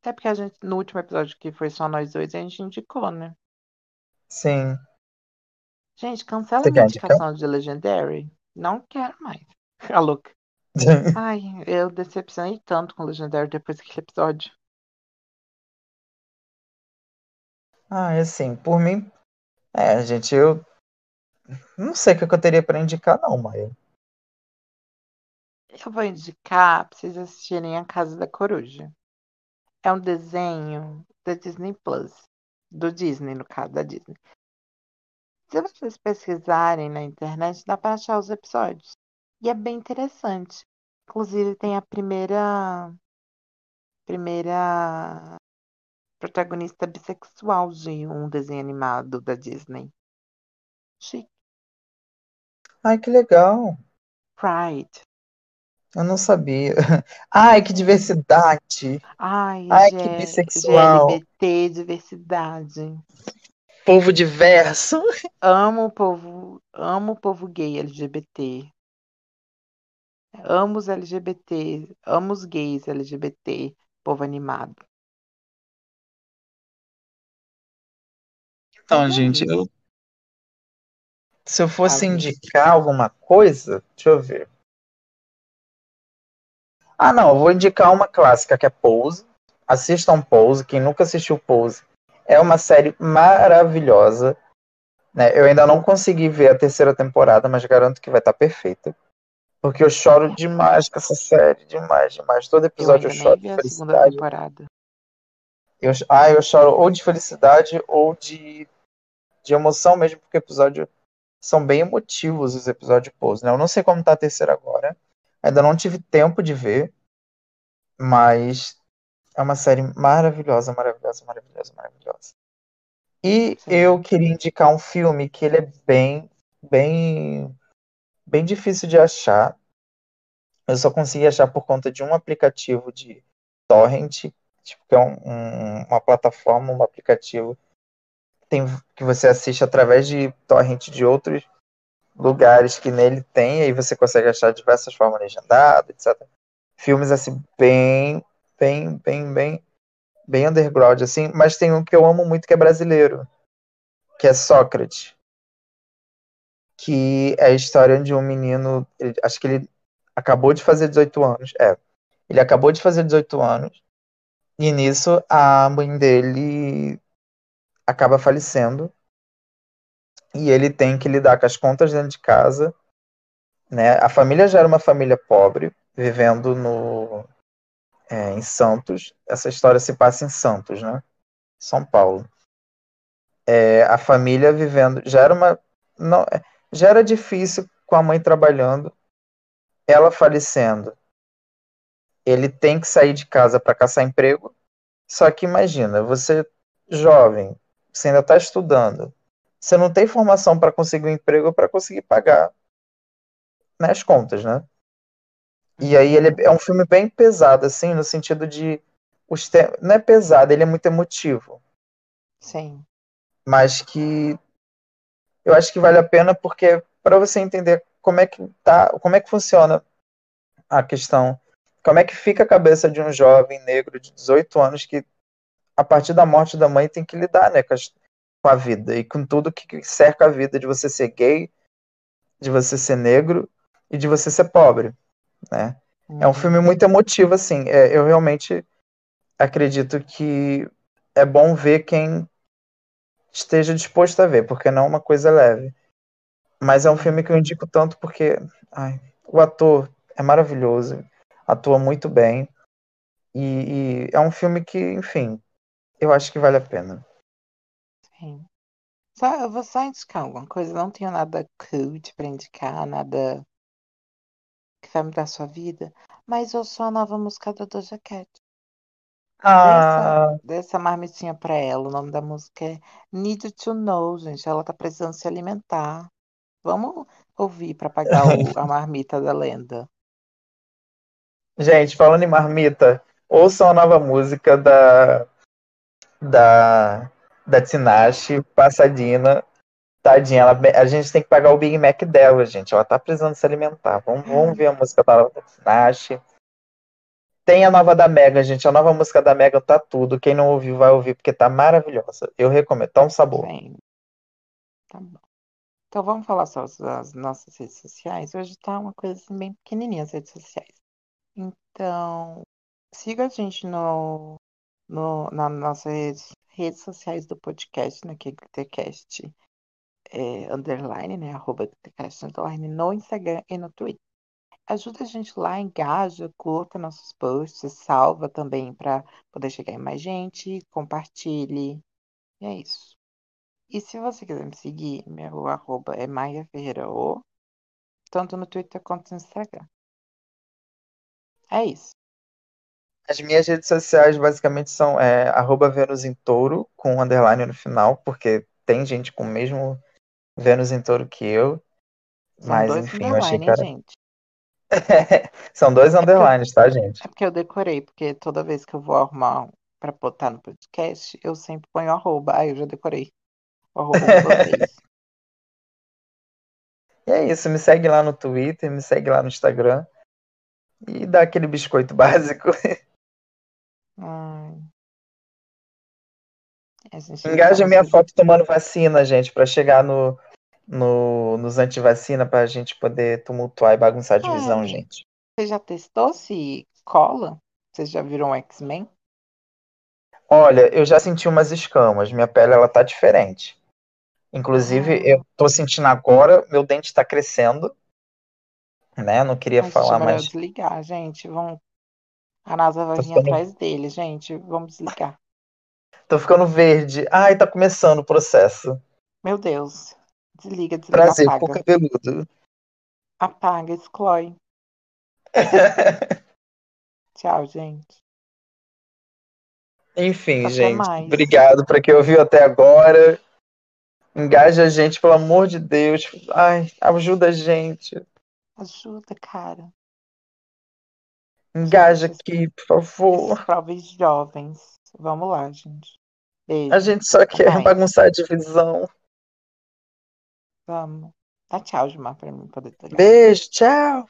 Até porque a gente, no último episódio que foi só nós dois, a gente indicou, né? Sim. Gente, cancela Você minha indicar? indicação de Legendary. Não quero mais. A louca. Ai, eu decepcionei tanto com Legendary depois daquele episódio. Ah, é assim, por mim. É, gente, eu não sei o que eu teria pra indicar, não, Maia. Eu vou indicar pra vocês assistirem A Casa da Coruja. É um desenho da Disney Plus. Do Disney, no caso, da Disney. Se vocês pesquisarem na internet, dá pra achar os episódios. E é bem interessante. Inclusive, tem a primeira. Primeira protagonista bissexual de um desenho animado da Disney. Chique. Ai, que legal. Pride. Eu não sabia. Ai, que diversidade. Ai, Ai, que bissexual. GLBT, diversidade. Povo diverso. Amo o povo, amo o povo gay LGBT. Amo os LGBT, amo os gays LGBT, povo animado. Então, é gente, isso. eu... se eu fosse Fala. indicar alguma coisa, deixa eu ver. Ah, não, eu vou indicar uma clássica que é Pose. Assistam Pose, quem nunca assistiu Pose. É uma série maravilhosa. Né? Eu ainda não consegui ver a terceira temporada, mas garanto que vai estar perfeita. Porque eu choro demais com essa série, demais, demais. Todo Eu episódio ainda eu, choro vi de a segunda temporada. Eu, ah, eu choro ou de felicidade ou de, de emoção mesmo, porque episódio são bem emotivos os episódios de Pose, né? Eu não sei como tá a terceira agora. Ainda não tive tempo de ver, mas é uma série maravilhosa, maravilhosa, maravilhosa, maravilhosa. E eu queria indicar um filme que ele é bem, bem, bem difícil de achar. Eu só consegui achar por conta de um aplicativo de torrent, tipo, que é um- um- uma plataforma, um aplicativo tem, que você assiste através de torrent de outros lugares que nele tem, aí você consegue achar diversas formas legendadas, etc. Filmes assim, bem, bem, bem, bem, bem underground, assim, mas tem um que eu amo muito que é brasileiro, que é Sócrates. Que é a história de um menino, ele- acho que ele acabou de fazer 18 anos. É. Ele acabou de fazer 18 anos. E nisso a mãe dele acaba falecendo. E ele tem que lidar com as contas dentro de casa. Né? A família já era uma família pobre, vivendo no, é, em Santos. Essa história se passa em Santos, né? São Paulo. É, a família vivendo. Já era uma. Não, já era difícil com a mãe trabalhando ela falecendo, ele tem que sair de casa para caçar emprego. Só que imagina, você jovem, você ainda está estudando, você não tem formação para conseguir um emprego para conseguir pagar né, as contas, né? E aí ele é, é um filme bem pesado, assim, no sentido de os te... não é pesado, ele é muito emotivo, Sim. mas que eu acho que vale a pena porque para você entender como é que tá, como é que funciona a questão, como é que fica a cabeça de um jovem negro de 18 anos que a partir da morte da mãe tem que lidar, né, com, a vida e com tudo que cerca a vida de você ser gay, de você ser negro e de você ser pobre, né? É um Uhum. filme muito emotivo, assim. É, eu realmente acredito que é bom ver quem esteja disposto a ver, porque não é uma coisa leve. Mas é um filme que eu indico tanto porque ai, o ator é maravilhoso, atua muito bem. E, e, é um filme que, enfim, eu acho que vale a pena. Sim. Só, eu vou só indicar alguma coisa, não tenho nada cult pra indicar, nada que vai mudar a sua vida, mas eu sou a nova música da Doja Cat. Ah. Dessa, dessa marmitinha pra ela, o nome da música é Need to Know, gente. Ela tá precisando se alimentar. Vamos ouvir para pagar o, a marmita da lenda. Gente, falando em marmita, ouçam a nova música da da da Tinashe, Passadina. Tadinha, ela, a gente tem que pagar o Big Mac dela, gente. Ela tá precisando se alimentar. Vamos, vamos ver a música da Tinashe. Tem a nova da Mega, gente. A nova música da Mega tá tudo. Quem não ouviu, vai ouvir, porque tá maravilhosa. Eu recomendo. Tá um sabor. Sim. Tá bom. Então vamos falar só das nossas redes sociais. Hoje tá uma coisa assim, bem pequenininha as redes sociais. Então, siga a gente no, no, nas redes, redes sociais do podcast, né, que é é, underline, né, arroba GTCast underline, no Instagram e no Twitter. Ajuda a gente lá, engaja, curta nossos posts, salva também para poder chegar em mais gente, compartilhe. E é isso. E se você quiser me seguir, meu arroba é Maia Ferreira O, tanto no Twitter quanto no Instagram. É isso. As minhas redes sociais basicamente são é, arroba Vênus em Touro, com um underline no final, porque tem gente com o mesmo Vênus em Touro que eu. São mas dois enfim, eu achei que era. gente? São dois É porque, eu, underlines, tá, gente? é porque eu decorei, porque toda vez que eu vou arrumar para botar no podcast, eu sempre ponho arroba. Ah, eu já decorei. O arroba de vocês. E é isso, me segue lá no Twitter, me segue lá no Instagram e dá aquele biscoito básico. A já Engaja minha foto tomando vacina, gente, pra chegar no, no, nos antivacina pra gente poder tumultuar e bagunçar a divisão, É, gente. você já testou se cola? Vocês já viram o X-Men? Olha, eu já senti umas escamas, minha pele ela tá diferente. Inclusive, Ah, eu tô sentindo agora, meu dente tá crescendo, né? Não queria acho falar, mas desligar, gente. Vão... A NASA vai tô vir ficando, atrás dele, gente. Vamos desligar. tô ficando verde. Ai, tá começando o processo. Meu Deus. Desliga, desliga, Prazer, apaga. cabeludo. Apaga, exclui. Tchau, gente. Enfim, Até gente, mais. obrigado para quem ouviu até agora. Engaja a gente, pelo amor de Deus. Ai, ajuda a gente. Ajuda, cara. Engaja aqui, por favor. jovens jovens. Vamos lá, gente. A Beijo. gente só quer mais. bagunçar a divisão. Vamos. Dá tchau, Gilmar, pra mim poder pegar. Beijo, tchau.